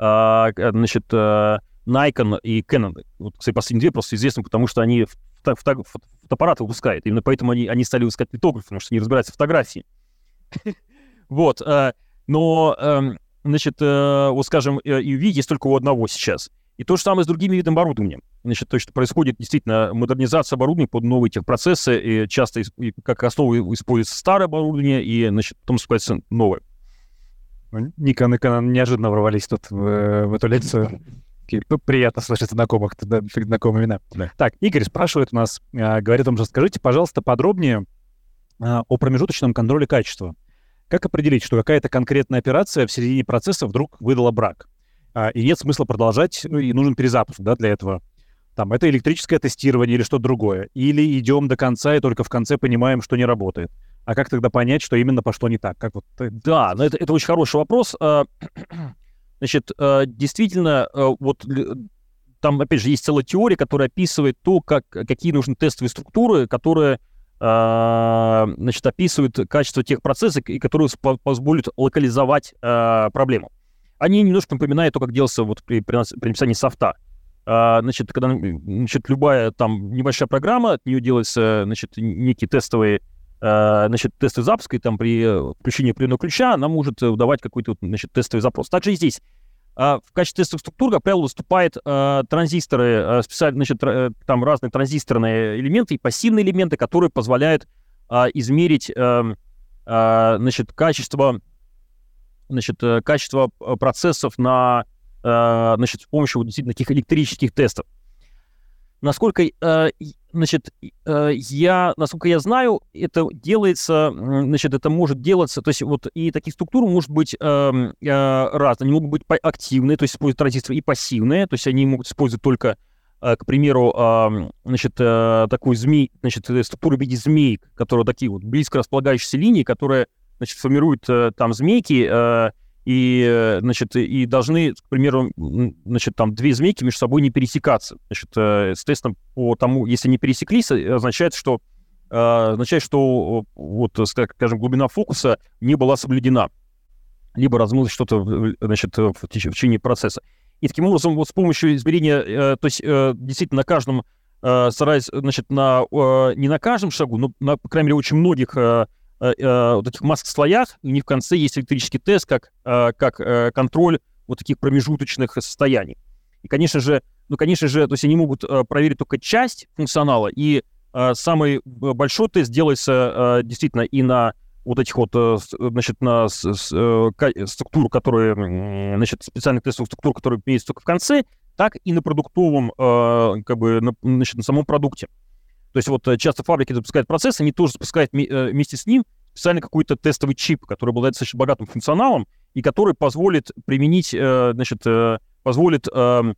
значит, э, Nikon и Canon. Вот, кстати, последние две просто известны, потому что они фото, фото, фотоаппараты выпускают. Именно поэтому они, они стали выпускать литографы, потому что они разбираются в фотографии. Вот. Э, но, эм, значит, э, вот, скажем, UV есть только у одного сейчас. И то же самое с другими видами оборудования. Значит, то, что происходит действительно модернизация оборудования под новые техпроцессы, и часто как основу используется старое оборудование, и, значит, потом используется новое. Никон и Canon неожиданно ворвались тут в, в эту лекцию. Ну, приятно слышать знакомых, знакомые имена. Да. Так, Игорь спрашивает у нас, а, говорит вам же, скажите, пожалуйста, подробнее а, о промежуточном контроле качества. Как определить, что какая-то конкретная операция в середине процесса вдруг выдала брак? А, и нет смысла продолжать, ну, и нужен перезапуск да, для этого. Там, это электрическое тестирование или что-то другое. Или идем до конца и только в конце понимаем, что не работает. А как тогда понять, что именно пошло не так? Как вот... Да, но это, это очень хороший вопрос. Значит, э, действительно, э, вот там, опять же, есть целая теория, которая описывает то, как, какие нужны тестовые структуры, которые значит, описывают качество тех процессов и которые позволят локализовать проблему. Они немножко напоминают то, как делался вот при, при, написании софта. Значит, когда значит, любая там небольшая программа, от нее делается значит, некий тестовый значит, тесты запуска, и там при включении определенного ключа она может выдавать какой-то значит, тестовый запрос. Также и здесь. В качестве тестовых структур, как правило, выступают транзисторы, специально, значит, э, там разные транзисторные элементы и пассивные элементы, которые позволяют измерить значит, качество, значит, э, качество э, процессов на, значит, с помощью действительно таких электрических тестов. Насколько, э, значит, э, я, насколько я знаю, это делается, значит, это может делаться, то есть вот и такие структуры может быть эм, э, разные. Они могут быть активные, то есть используют транзисторы, и пассивные, то есть они могут использовать только, к примеру, значит, такую змей, значит, структуру в виде змей, которые такие вот близко располагающиеся линии, которые, значит, формируют там змейки, и, э, значит, и должны, к примеру, значит, там две змейки между собой не пересекаться. Значит, э, соответственно, по тому, если не пересеклись, э, означает, что означает, что вот, скажем, глубина фокуса не была соблюдена, либо размылось что-то, значит, в течение процесса. И таким образом, вот с помощью измерения, то есть действительно на каждом, стараясь, значит, на, не на каждом шагу, но, на, по крайней мере, очень многих Э, э, вот этих маск-слоях, у них в конце есть электрический тест, как, э, как контроль вот таких промежуточных состояний. И, конечно же, ну, конечно же, то есть они могут проверить только часть функционала, и самый большой тест делается действительно и на вот этих вот, значит, на структуру, которые, значит, специальных тестовых структур, которые имеются только в конце, так и на продуктовом, как бы, на, значит, на самом продукте. То есть вот э, часто фабрики запускают процесс, они тоже запускают э, вместе с ним специально какой-то тестовый чип, который обладает достаточно богатым функционалом и который позволит применить, э, значит, позволит эм,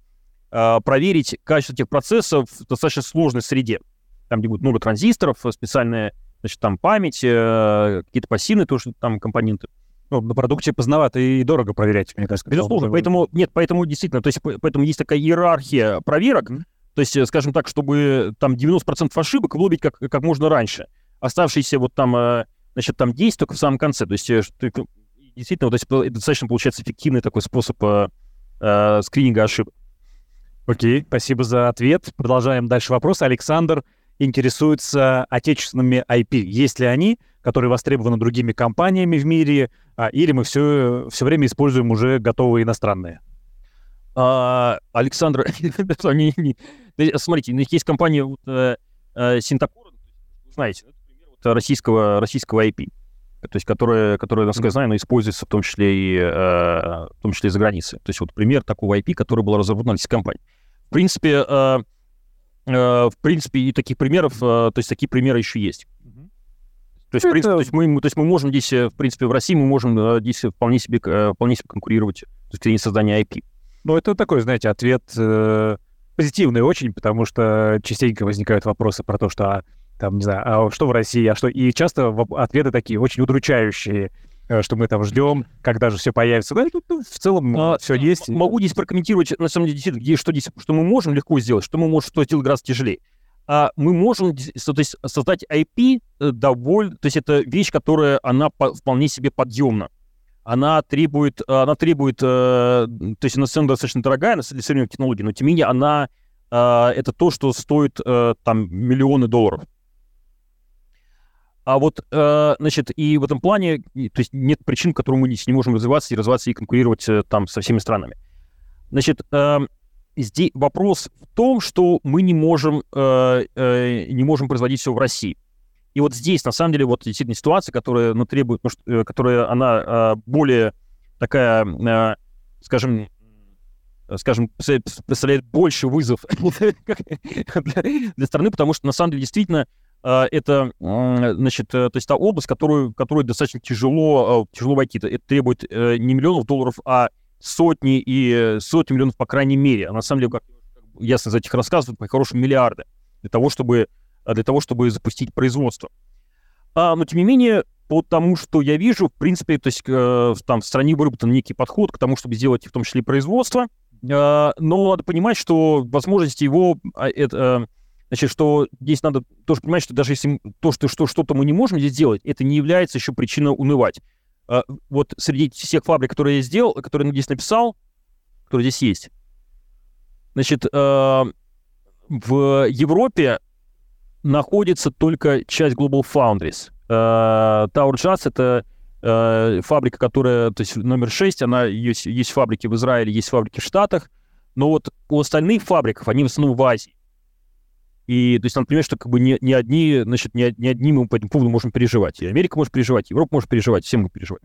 проверить качество тех процессов в достаточно сложной среде. Там, где будет много транзисторов, специальная, значит, там память, какие-то пассивные тоже там компоненты. Ну, на продукте поздновато и дорого проверять, мне кажется. Безусловно, поэтому, нет, поэтому действительно, то есть поэтому есть такая иерархия проверок, mm-hmm то есть, э, скажем так, чтобы там 90% ошибок выловить как, как можно раньше. Оставшиеся вот там, э, значит, там 10 только в самом конце. То есть, э, действительно, вот это достаточно получается эффективный такой способ э, скрининга ошибок. Окей, спасибо за ответ. Продолжаем дальше вопрос. Александр интересуется отечественными IP. Есть ли они, которые востребованы другими компаниями в мире, а, или мы все, все время используем уже готовые иностранные? А, Александр, смотрите, у них есть компания вот, э, э, Синтакура, знаете, это пример вот российского, российского IP, то есть которая, которая, насколько я знаю, она используется в том числе и, э, в том числе и за границей. То есть вот пример такого IP, который был разработан российской компанией. В принципе, в принципе, и таких примеров, то есть такие примеры еще есть. То есть, это... в принципе, то есть, мы, то есть мы можем здесь, в принципе, в России мы можем здесь вполне себе, вполне себе конкурировать с точки зрения создания IP. Ну, это такой, знаете, ответ э, позитивный очень, потому что частенько возникают вопросы про то, что, а, там, не знаю, а что в России, а что... И часто ответы такие очень удручающие, э, что мы там ждем, когда же все появится. Да, тут, ну, в целом а, все есть. Могу здесь прокомментировать, на самом деле, где, что здесь, что мы можем легко сделать, что мы можем что сделать гораздо тяжелее. а мы можем то есть, создать IP э, довольно, то есть это вещь, которая она по, вполне себе подъемна. Она требует, она требует, э, то есть она цена достаточно дорогая для современных технологий, но тем не менее она э, это то, что стоит э, там миллионы долларов. А вот, э, значит, и в этом плане, то есть нет причин, по которым мы не можем развиваться и развиваться и конкурировать э, там со всеми странами. Значит, э, здесь вопрос в том, что мы не можем, э, э, не можем производить все в России. И вот здесь, на самом деле, вот действительно ситуация, которая ну, требует, ну, что, э, которая она э, более такая, э, скажем, скажем, представляет больше вызов для, для страны, потому что на самом деле действительно э, это, значит, э, то есть та область, которую, которую достаточно тяжело, тяжело войти. Это требует не миллионов долларов, а сотни и сотни миллионов, по крайней мере. А на самом деле, как ясно из этих рассказов, по-хорошему миллиарды для того, чтобы, для того, чтобы запустить производство. А, но, тем не менее, по тому, что я вижу, в принципе, то есть э, там в стране выработан некий подход к тому, чтобы сделать в том числе производство, э, но надо понимать, что возможности его, э, это, значит, что здесь надо тоже понимать, что даже если то, что, что что-то мы не можем здесь сделать, это не является еще причиной унывать. А, вот среди всех фабрик, которые я сделал, которые я здесь написал, которые здесь есть, значит, а, в Европе находится только часть Global Foundries. А, Tower Jazz — это фабрика, которая, то есть номер 6, она есть, есть фабрики в Израиле, есть фабрики в Штатах, но вот у остальных фабриков, они в основном в Азии. И, то есть, надо понимать, что как бы не, не одни, значит, не, не одни мы по этому поводу можем переживать. И Америка может переживать, и Европа может переживать, все мы переживать.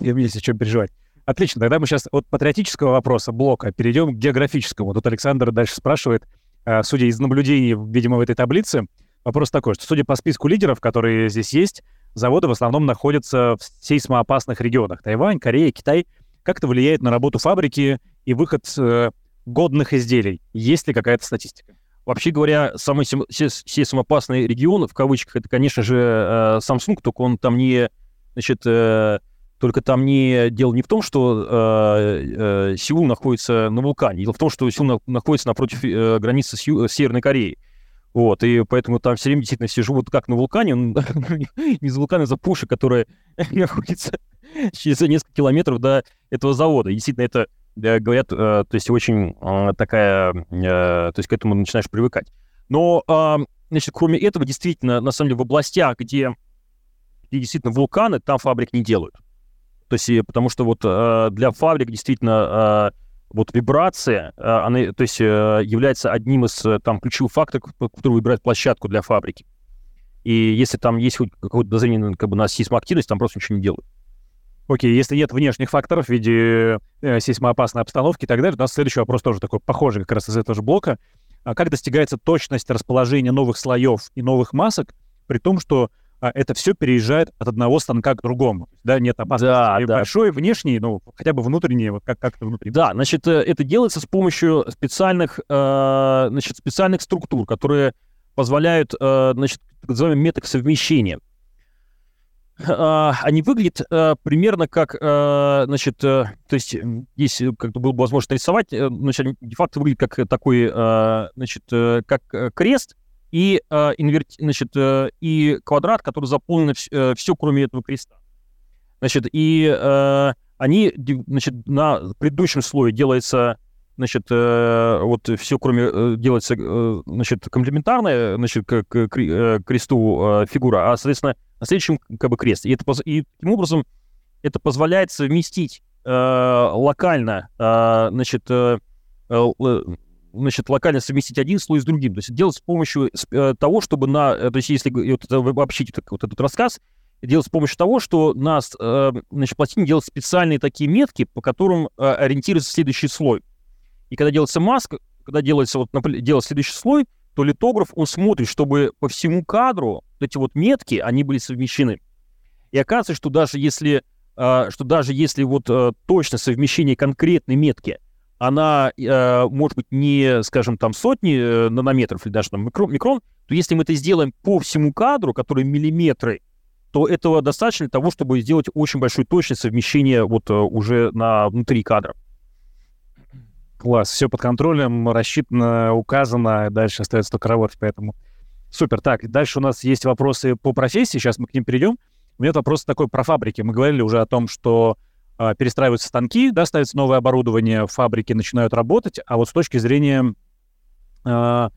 И мне есть о чем переживать. Отлично, тогда мы сейчас от патриотического вопроса блока перейдем к географическому. Тут Александр дальше спрашивает, э, судя из наблюдений, видимо, в этой таблице, вопрос такой, что судя по списку лидеров, которые здесь есть, заводы в основном находятся в сейсмоопасных регионах. Тайвань, Корея, Китай. Как это влияет на работу фабрики и выход э, годных изделий? Есть ли какая-то статистика? Вообще говоря, самый сейсмоопасный регион, в кавычках, это, конечно же, э, Samsung, только он там не, значит, э, только там не дело не в том, что э, Сеул находится на вулкане, дело в том, что Сеул находится напротив границы с, Ю, с Северной Кореей. Вот, и поэтому там все время действительно все живут как на вулкане, не за вулкана, за пуши, которая находится через несколько километров до этого завода. Действительно, это говорят, э, то есть очень э, такая, э, то есть к этому начинаешь привыкать. Но, значит, кроме этого, действительно, на самом деле, в областях, где, где действительно вулканы, там фабрик не делают. То есть, потому что вот для фабрик действительно вот вибрация, она, то есть, является одним из там ключевых факторов, который выбирает площадку для фабрики. И если там есть хоть какое-то подозрение как бы, на сейсмоактивность, там просто ничего не делают. Окей, если нет внешних факторов в виде э, сейсмоопасной обстановки и так далее, у нас следующий вопрос тоже такой похожий как раз из этого же блока. А как достигается точность расположения новых слоев и новых масок, при том, что это все переезжает от одного станка к другому. Да, нет опасности да, да. большой, внешний, ну, хотя бы внутренний, вот как, как это внутри. Да, значит, э, это делается с помощью специальных, э, значит, специальных структур, которые позволяют, э, значит, так называемый метод совмещения. А, они выглядят э, примерно как, э, значит, то есть здесь как-то было бы возможно рисовать, значит, они де-факто выглядят как такой, значит, как крест и, инверти, значит, и квадрат, который заполнен все, кроме этого креста. Значит, и они, значит, на предыдущем слое делается значит, вот все, кроме делается, значит, комплементарная, значит, к, к кресту фигура, а, соответственно, на следующем как бы крест. И, это, и таким образом это позволяет совместить э, локально, э, значит, э, э, значит, локально совместить один слой с другим. То есть делать с помощью э, того, чтобы на, э, то есть если вот это, обобщить вот, этот рассказ, делать с помощью того, что на э, значит, пластине делать специальные такие метки, по которым ориентируется следующий слой. И когда делается маска, когда делается вот, делается следующий слой, то литограф, он смотрит, чтобы по всему кадру эти вот метки, они были совмещены. И оказывается, что даже если, что даже если вот точно совмещение конкретной метки, она э, может быть не, скажем, там сотни э, нанометров или даже там микрон, микрон, то если мы это сделаем по всему кадру, который миллиметры, то этого достаточно для того, чтобы сделать очень большую точность совмещения вот уже на внутри кадра. Класс, все под контролем, рассчитано, указано, дальше остается только работать, поэтому Супер. Так, дальше у нас есть вопросы по профессии, сейчас мы к ним перейдем. У меня вопрос такой про фабрики. Мы говорили уже о том, что э, перестраиваются станки, да, ставится новое оборудование, фабрики начинают работать, а вот с точки зрения э,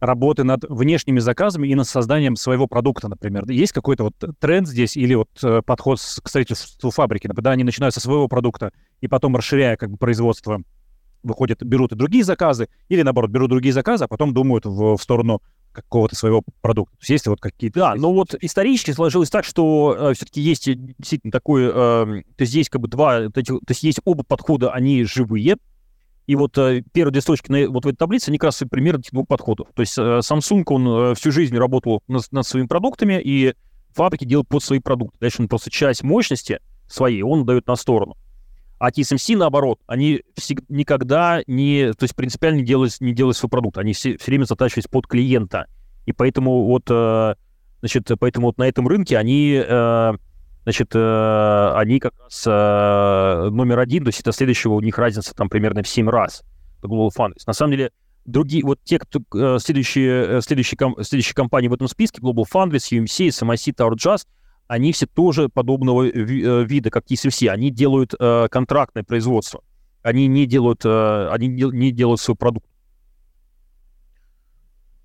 работы над внешними заказами и над созданием своего продукта, например, есть какой-то вот тренд здесь или вот э, подход к строительству фабрики, когда они начинают со своего продукта и потом, расширяя как бы производство, выходят, берут и другие заказы, или наоборот, берут другие заказы, а потом думают в, в сторону какого-то своего продукта. То есть есть вот какие-то... Да, но вот исторически сложилось так, что э, все-таки есть действительно такое... Э, то есть есть как бы два... То есть есть оба подхода, они живые. И вот э, первые две строчки на, вот в этой таблице, они как раз пример этих двух подходов. То есть э, Samsung, он э, всю жизнь работал над, над своими продуктами, и фабрики делают под свои продукты. Дальше он просто часть мощности своей он дает на сторону. А TSMC, наоборот, они всегда, никогда не, то есть принципиально не делают, не делают свой продукт, они все, все время затачивались под клиента. И поэтому вот, э, значит, поэтому вот на этом рынке они, э, значит, э, они как раз номер один, то есть это следующего у них разница там примерно в 7 раз по Global Foundries. На самом деле, другие, вот те, кто следующие, следующие, следующие компании в этом списке, Global Foundries, UMC, SMIC, Tower Jazz, они все тоже подобного э, вида, как TSMC. Они делают э, контрактное производство. Они не делают, э, они не делают свой продукт.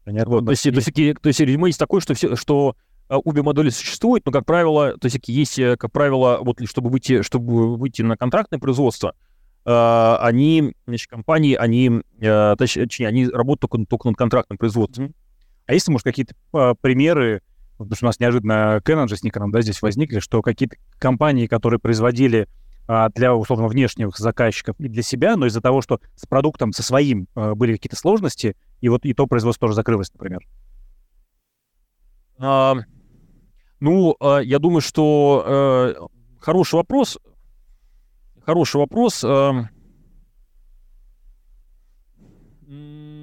Понятно. Вот, то, есть, то, есть, то есть резюме есть такое, что, все, что э, обе модели существуют, но, как правило, то есть есть, как правило, вот чтобы выйти, чтобы выйти на контрактное производство, э, они, значит, компании, они, э, точнее, они работают только, только над контрактным производством. А есть, может, какие-то э, примеры потому что у нас неожиданно Canon же с Nikon, да, здесь возникли, что какие-то компании, которые производили а, для, условно, внешних заказчиков и для себя, но из-за того, что с продуктом, со своим а, были какие-то сложности, и вот и то производство тоже закрылось, например. А, ну, а, я думаю, что а, хороший вопрос. Хороший вопрос. А,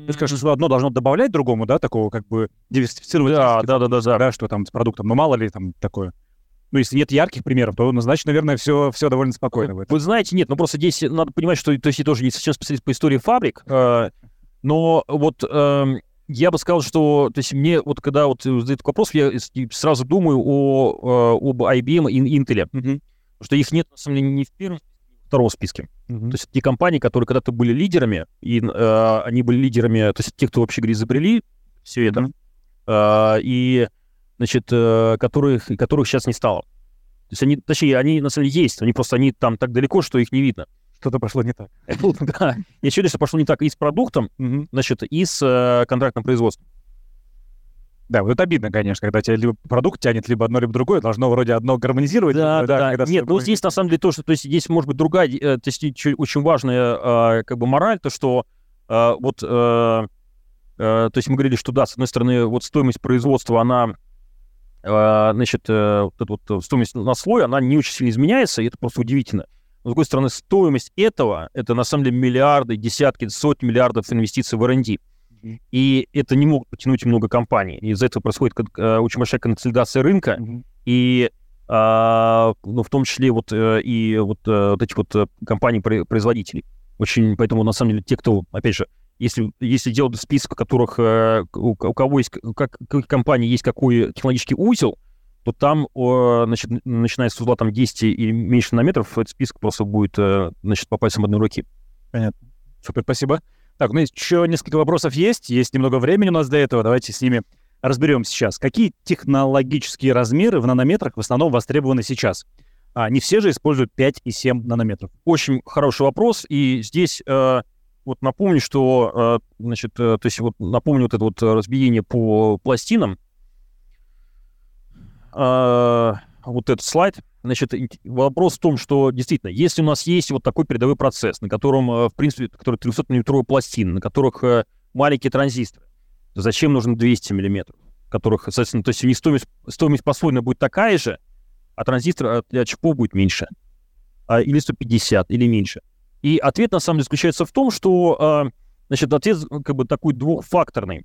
Ты скажешь, что одно должно добавлять другому, да, такого как бы диверсифицировать. Да, да, да, да, да. Да, что там с продуктом, но мало ли там такое. Ну, если нет ярких примеров, то, ну, значит, наверное, все, все довольно спокойно. Вы знаете, нет, ну просто здесь надо понимать, что то есть я тоже не совсем специалист по истории фабрик, э, но вот э, я бы сказал, что, то есть мне вот когда вот задают вопрос, я сразу думаю о, э, об IBM и Intel, mm-hmm. потому что их нет, на самом деле, ни в первом, втором списке. Mm-hmm. То есть те компании, которые когда-то были лидерами, и э, они были лидерами, то есть те, кто вообще говорит, изобрели все это, mm-hmm. э, и, значит, э, которых, которых сейчас не стало. То есть они, точнее, они на самом деле есть, они просто, они там так далеко, что их не видно. Что-то пошло не так. Да, я считаю, что пошло не так и с продуктом, значит, и с э, контрактным производством. Да, вот это обидно, конечно, когда тебя либо продукт тянет, либо одно, либо другое, должно вроде одно гармонизировать. Да, да. да. Нет, ну здесь на самом деле то, что, то есть здесь может быть другая, э, то есть очень важная э, как бы мораль, то что э, вот, то есть мы говорили, что да, с одной стороны, вот стоимость производства, она значит, вот эта вот стоимость на слой, она не очень сильно изменяется, и это просто удивительно. Но, с другой стороны, стоимость этого, это на самом деле миллиарды, десятки, сотни миллиардов инвестиций в R&D. И это не могут потянуть много компаний. Из-за этого происходит э, очень большая консолидация рынка. И а, ну, в том числе вот э, и вот, э, вот эти вот компании-производителей. Очень, поэтому, на самом деле, те, кто, опять же, если, если делать список, у которых, у, у кого есть, как, каких компаний есть какой технологический узел, то там, значит, начиная с узла там 10 или меньше нанометров, этот список просто будет, значит, по пальцам одной руки. Понятно. Супер, спасибо. Так, ну еще несколько вопросов есть, есть немного времени у нас до этого, давайте с ними разберем сейчас. Какие технологические размеры в нанометрах в основном востребованы сейчас? А, не все же используют 5 и 7 нанометров. Очень хороший вопрос, и здесь э, вот напомню, что, э, значит, э, то есть вот напомню вот это вот разбиение по пластинам. Э, вот этот слайд, Значит, вопрос в том, что действительно, если у нас есть вот такой передовой процесс, на котором, э, в принципе, который 300-миллиметровая пластина, на которых э, маленькие транзисторы, то зачем нужно 200 миллиметров? Которых, соответственно, то есть них стоимость, стоимость послойная будет такая же, а транзистор для чипов будет меньше. А, или 150, или меньше. И ответ, на самом деле, заключается в том, что, а, значит, ответ как бы такой двухфакторный.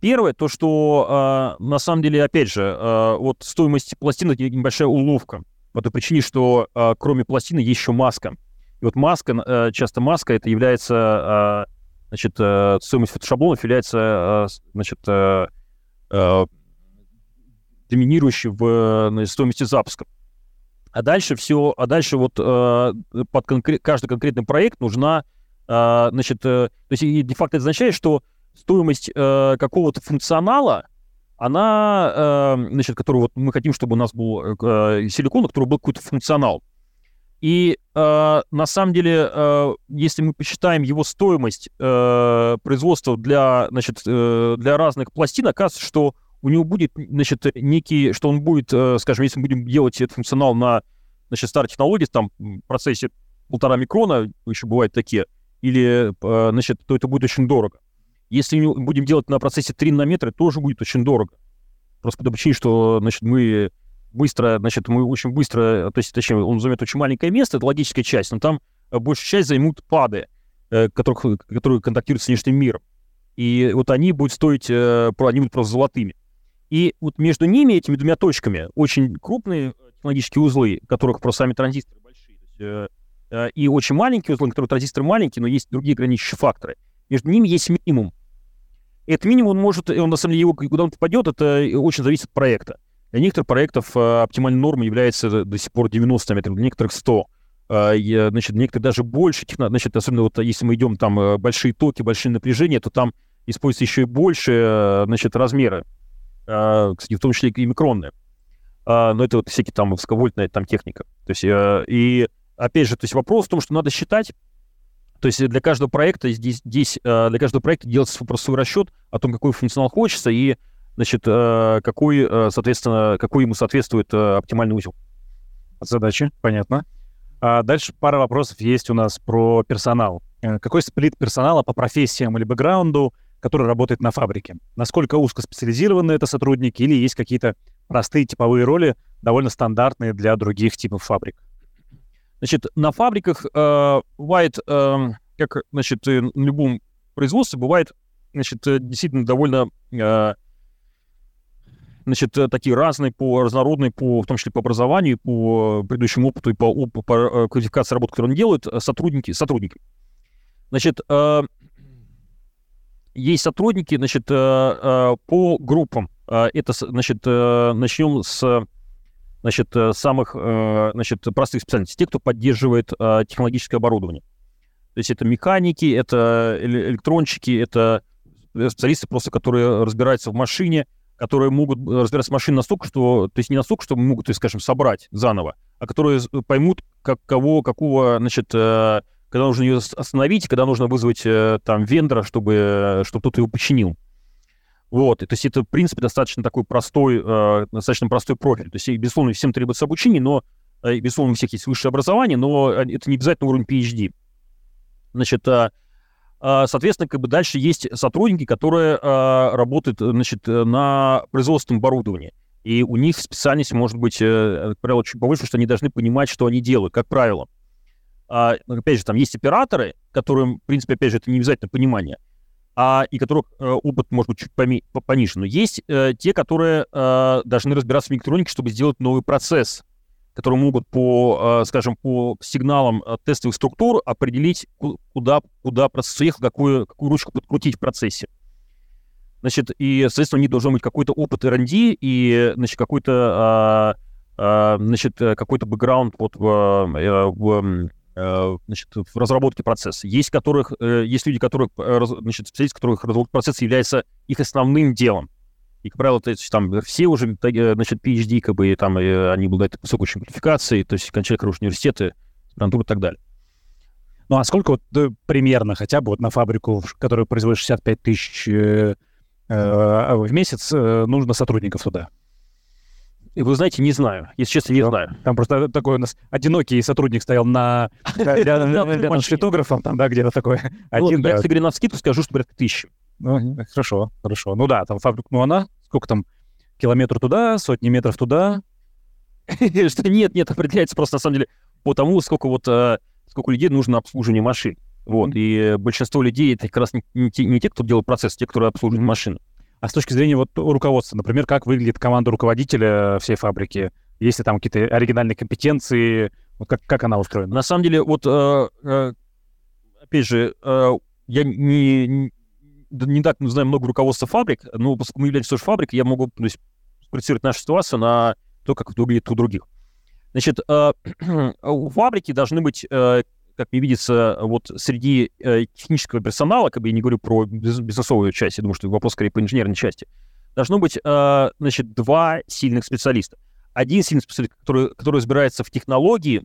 Первое, то, что, на самом деле, опять же, вот стоимость пластины — небольшая уловка по той причине, что э, кроме пластины есть еще маска. И вот маска, э, часто маска, это является, э, значит, э, стоимость фотошаблонов является, э, значит, э, доминирующий в стоимости запуска. А дальше все, а дальше вот под конкрет, каждый конкретный проект нужна, значит, то есть де-факто это означает, что стоимость какого-то функционала, она, значит, которую вот мы хотим, чтобы у нас был силикон, у которого был какой-то функционал. И э, на самом деле, э, если мы посчитаем его стоимость э, производства для, значит, э, для разных пластин, оказывается, что у него будет, значит, некий, что он будет, э, скажем, если мы будем делать этот функционал на, значит, старой технологии, там, в процессе полтора микрона, еще бывают такие, или, э, значит, то это будет очень дорого. Если будем делать на процессе 3 нанометра, тоже будет очень дорого. Просто по причине, что, значит, мы быстро, значит, мы очень быстро, то есть, точнее, он займет очень маленькое место, это логическая часть, но там э, большую часть займут пады, э, которых, которые контактируют с внешним миром. И вот они будут стоить, э, они будут просто золотыми. И вот между ними, этими двумя точками, очень крупные технологические узлы, которых просто сами транзисторы большие, и очень маленькие узлы, которые транзисторы маленькие, но есть другие ограничивающие факторы. Между ними есть минимум. Этот минимум, он может, он на самом деле, его, куда он попадет, это очень зависит от проекта. Для некоторых проектов э, оптимальной нормой является до сих пор 90 метров, для некоторых 100. Э, значит, некоторые даже больше, значит, особенно вот если мы идем там э, большие токи, большие напряжения, то там используются еще и больше, значит, размеры, кстати, в том числе и микронные. Но это вот всякие там высоковольтная там техника. То есть, и опять же, то есть вопрос в том, что надо считать, то есть для каждого проекта здесь, здесь для каждого проекта делается просто свой расчет о том, какой функционал хочется, и значит, э, какой, э, соответственно, какой ему соответствует э, оптимальный узел. Задачи, понятно. А дальше пара вопросов есть у нас про персонал. Какой сплит персонала по профессиям или бэкграунду, который работает на фабрике? Насколько узкоспециализированы это сотрудники или есть какие-то простые типовые роли, довольно стандартные для других типов фабрик? Значит, на фабриках э, бывает, э, как, значит, на любом производстве бывает, значит, действительно довольно э, значит, э, такие разные, по разнородные, по, в том числе по образованию, по предыдущему опыту и по, по, по э, квалификации работ, которые они делают, э, сотрудники, сотрудники. Значит, э, есть сотрудники, значит, э, э, по группам. Э, это, значит, э, начнем с значит, самых значит, простых специальностей. Те, кто поддерживает э, технологическое оборудование. То есть это механики, это электронщики, это специалисты просто, которые разбираются в машине, которые могут э, разбираться в машине настолько, что, то есть не настолько, что могут, скажем, собрать заново, а которые поймут, как, кого, какого, значит, э, когда нужно ее остановить, когда нужно вызвать э, там вендора, чтобы, чтобы кто-то его починил. Вот, и, то есть это, в принципе, достаточно такой простой, э, достаточно простой профиль. То есть, безусловно, всем требуется обучение, но, э, безусловно, у всех есть высшее образование, но это не обязательно уровень PhD. Значит, э, а, соответственно, как бы дальше есть сотрудники, которые а, работают значит, на производственном оборудовании. И у них специальность может быть, э, как правило, чуть повыше, что они должны понимать, что они делают, как правило. А, опять же, там есть операторы, которым, в принципе, опять же, это не обязательно понимание, а, и которых а, опыт может быть чуть поми- пониже. Но есть а, те, которые а, должны разбираться в электронике, чтобы сделать новый процесс которые могут по, э, скажем, по сигналам э, тестовых структур определить, куда, куда процесс уехал, какую, какую ручку подкрутить в процессе. Значит, и, соответственно, у них должен быть какой-то опыт R&D и, значит, какой-то, а, а, значит, какой-то бэкграунд вот в, э, в, значит, в разработке процесса. Есть, которых, есть люди, которых, значит, специалисты, которых разработка процесса является их основным делом. И, как правило, то есть, там все уже, э, значит, PhD, как бы, там, э, они обладают высокой квалификацией, то есть кончали хорошие университеты, аспирантуру и так далее. Ну, а сколько вот примерно хотя бы вот на фабрику, которая производит 65 тысяч э, э, в месяц, э, нужно сотрудников туда? И вы знаете, не знаю. Если честно, не знаю. Там просто такой у нас одинокий сотрудник стоял на литографом, там, да, где-то такой ну, один. Я, если говорю на скидку, скажу, что порядка тысячи. Ну, хорошо, хорошо. Ну да, там фабрика, ну она, сколько там, километр туда, сотни метров туда. Что нет, нет, определяется просто на самом деле по тому, сколько вот, э, сколько людей нужно обслуживание машин. Вот, и большинство людей это как раз не, те, кто делает процесс, а те, которые обслуживают машины. А с точки зрения вот руководства, например, как выглядит команда руководителя всей фабрики? Есть ли там какие-то оригинальные компетенции? Вот как, как она устроена? На самом деле, вот, э, э, опять же, э, я не, не так знаем много руководства фабрик, но поскольку мы являемся тоже фабрикой, я могу то есть, спроецировать нашу ситуацию на то, как выглядит у других. Значит, э, у фабрики должны быть, э, как мне видится, вот среди э, технического персонала, как бы я не говорю про бизнесовую часть, я думаю, что вопрос скорее по инженерной части, должно быть, значит, два сильных специалиста. Один сильный специалист, который, который разбирается в технологии,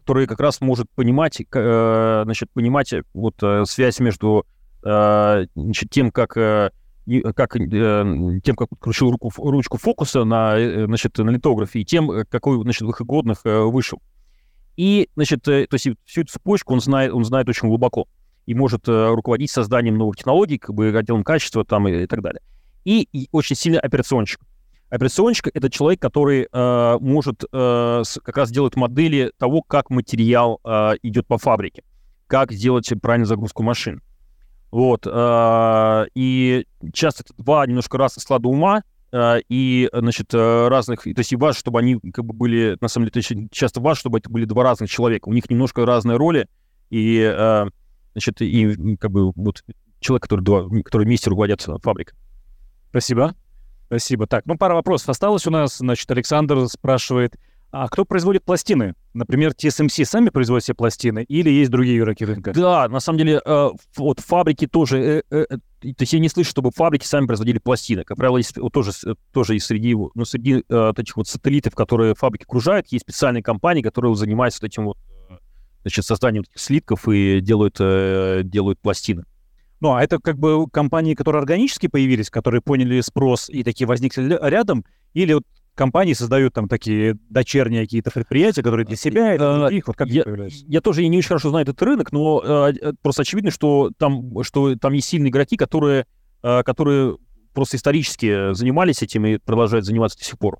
который как раз может понимать, значит, понимать вот связь между значит, тем, как как, э, тем, как крутил руку, ручку фокуса на, э, значит, на литографе, и тем, э, какой значит, выходных вышел. И, значит, то есть всю эту цепочку он знает, он знает очень глубоко и может руководить созданием новых технологий, как бы отделом качества там и, и так далее. И, и очень сильный операционщик. Операционщик — это человек, который э, может э, как раз делать модели того, как материал э, идет по фабрике, как сделать правильную загрузку машин. Вот. Э, и часто это два немножко разных склада ума, э, и, значит, э, разных... То есть и важно, чтобы они как бы были... На самом деле, очень часто важно, чтобы это были два разных человека. У них немножко разные роли, и, значит, и как бы вот человек, который, два, который вместе руководят фабрикой. Спасибо. Спасибо. Так, ну, пара вопросов осталось у нас. Значит, Александр спрашивает, а кто производит пластины? Например, TSMC сами производят все пластины или есть другие игроки рынка? Да, на самом деле, э, вот фабрики тоже... Э, э, э то есть я не слышу, чтобы фабрики сами производили пластины. Как правило, есть, вот, тоже, э, тоже и среди, ну, среди э, этих вот сателлитов, которые фабрики окружают, есть специальные компании, которые занимаются вот этим вот э, значит, созданием слитков и делают, э, делают пластины. Ну, а это как бы компании, которые органически появились, которые поняли спрос и такие возникли рядом, или вот компании создают там такие дочерние какие-то предприятия, которые для себя, для других, вот как я, я тоже не очень хорошо знаю этот рынок, но э, просто очевидно, что там, что там есть сильные игроки, которые, э, которые просто исторически занимались этим и продолжают заниматься до сих пор.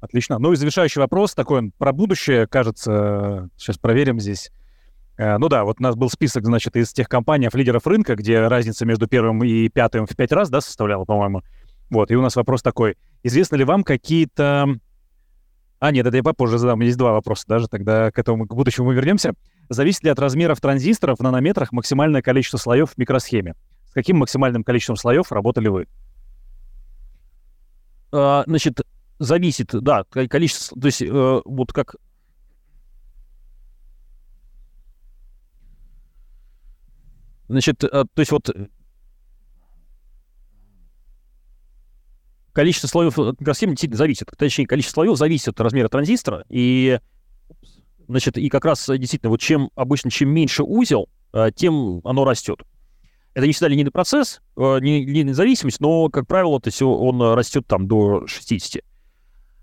Отлично. Ну и завершающий вопрос, такой он про будущее, кажется, сейчас проверим здесь. Э, ну да, вот у нас был список, значит, из тех компаний, лидеров рынка, где разница между первым и пятым в пять раз, да, составляла, по-моему. Вот, и у нас вопрос такой. Известно ли вам какие-то... А, нет, это я попозже задам. Есть два вопроса даже, тогда к этому, к будущему мы вернемся. Зависит ли от размеров транзисторов в нанометрах максимальное количество слоев в микросхеме? С каким максимальным количеством слоев работали вы? А, значит, зависит, да, количество, то есть э, вот как Значит, э, то есть вот количество слоев микросхемы действительно зависит. Точнее, количество слоев зависит от размера транзистора. И, значит, и как раз действительно, вот чем обычно, чем меньше узел, э, тем оно растет. Это не всегда линейный процесс, э, не линейная зависимость, но, как правило, то есть он растет там до 60.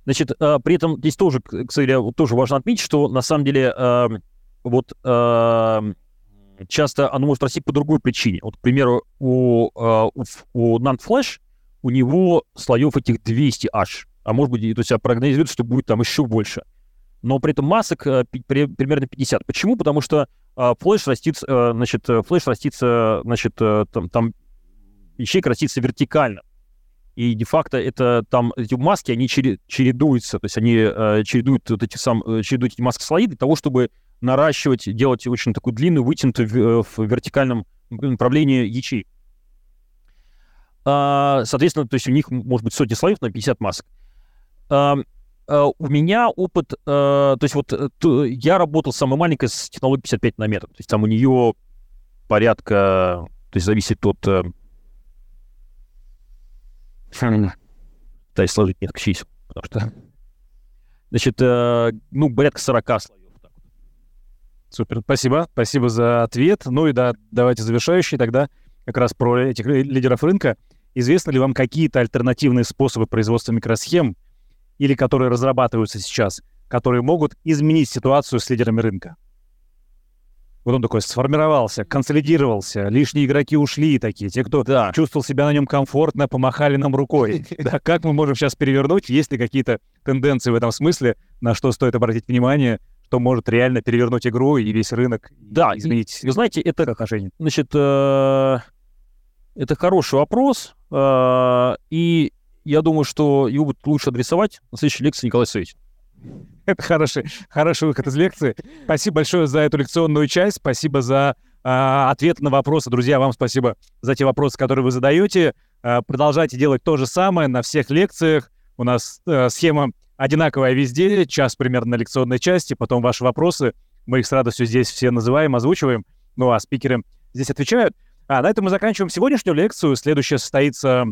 Значит, э, при этом здесь тоже, кстати, тоже важно отметить, что на самом деле вот часто оно может расти по другой причине. Вот, к примеру, у, у, у NAND Flash у него слоев этих 200 аж, а может быть, то есть а прогнозируется, что будет там еще больше. Но при этом масок э, примерно 50. Почему? Потому что э, флеш растит, э, значит, флеш растится, значит, там, там ячейка растится вертикально. И де-факто это там эти маски, они чередуются, то есть они э, чередуют вот эти сам, чередуют эти маски слои для того, чтобы наращивать, делать очень такую длинную, вытянутую в, в вертикальном направлении ячейку. А, соответственно, то есть у них может быть сотни слоев на 50 масок. А, а, у меня опыт, то есть вот э, я работал самой маленькой с технологией 55 на метр. То есть там у нее порядка, то есть зависит от... Э, пытаюсь сложить несколько чисел, потому что... Значит, э, ну, порядка 40 слоев. Супер, спасибо. Спасибо за ответ. Ну и да, давайте завершающий тогда как раз про этих лидеров рынка. Известны ли вам какие-то альтернативные способы производства микросхем или которые разрабатываются сейчас, которые могут изменить ситуацию с лидерами рынка? Вот он такой сформировался, консолидировался, лишние игроки ушли такие, те, кто да. чувствовал себя на нем комфортно, помахали нам рукой. Да, как мы можем сейчас перевернуть? Есть ли какие-то тенденции в этом смысле, на что стоит обратить внимание, что может реально перевернуть игру и весь рынок да, изменить? Вы знаете, это отношение. Значит, э, это хороший вопрос. А, и я думаю, что его будет лучше адресовать на следующей лекции Николай Савич. Это хороший, хороший выход из лекции. Спасибо большое за эту лекционную часть. Спасибо за э, ответы на вопросы. Друзья, вам спасибо за те вопросы, которые вы задаете. Э, продолжайте делать то же самое на всех лекциях. У нас э, схема одинаковая везде, час примерно на лекционной части, потом ваши вопросы. Мы их с радостью здесь все называем, озвучиваем. Ну а спикеры здесь отвечают. А на этом мы заканчиваем сегодняшнюю лекцию. Следующая состоится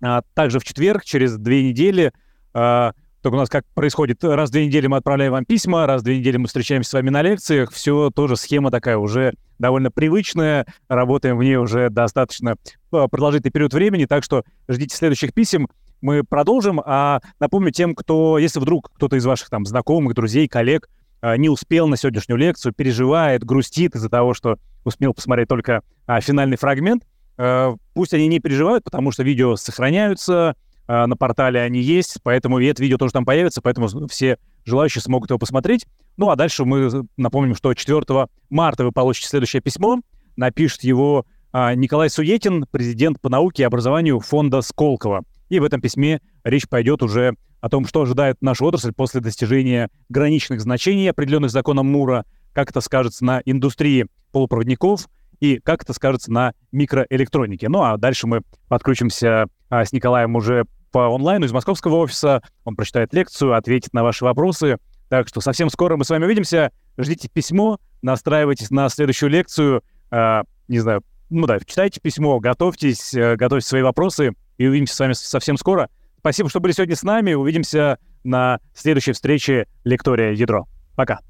а, также в четверг, через две недели. А, только у нас как происходит, раз в две недели мы отправляем вам письма, раз в две недели мы встречаемся с вами на лекциях. Все тоже схема такая уже довольно привычная. Работаем в ней уже достаточно а, продолжительный период времени, так что ждите следующих писем. Мы продолжим. А напомню тем, кто, если вдруг кто-то из ваших там знакомых, друзей, коллег а, не успел на сегодняшнюю лекцию, переживает, грустит из-за того, что успел посмотреть только а, финальный фрагмент, а, пусть они не переживают, потому что видео сохраняются, а, на портале они есть, поэтому и это видео тоже там появится, поэтому все желающие смогут его посмотреть. Ну а дальше мы напомним, что 4 марта вы получите следующее письмо, напишет его а, Николай Суетин, президент по науке и образованию фонда Сколково. И в этом письме речь пойдет уже о том, что ожидает наша отрасль после достижения граничных значений, определенных законом Мура, как это скажется на индустрии полупроводников и как это скажется на микроэлектронике. Ну а дальше мы подключимся а, с Николаем уже по онлайну из московского офиса. Он прочитает лекцию, ответит на ваши вопросы. Так что совсем скоро мы с вами увидимся. Ждите письмо, настраивайтесь на следующую лекцию. А, не знаю, ну да, читайте письмо, готовьтесь, э, готовьте свои вопросы и увидимся с вами совсем скоро. Спасибо, что были сегодня с нами. Увидимся на следующей встрече Лектория Ядро. Пока.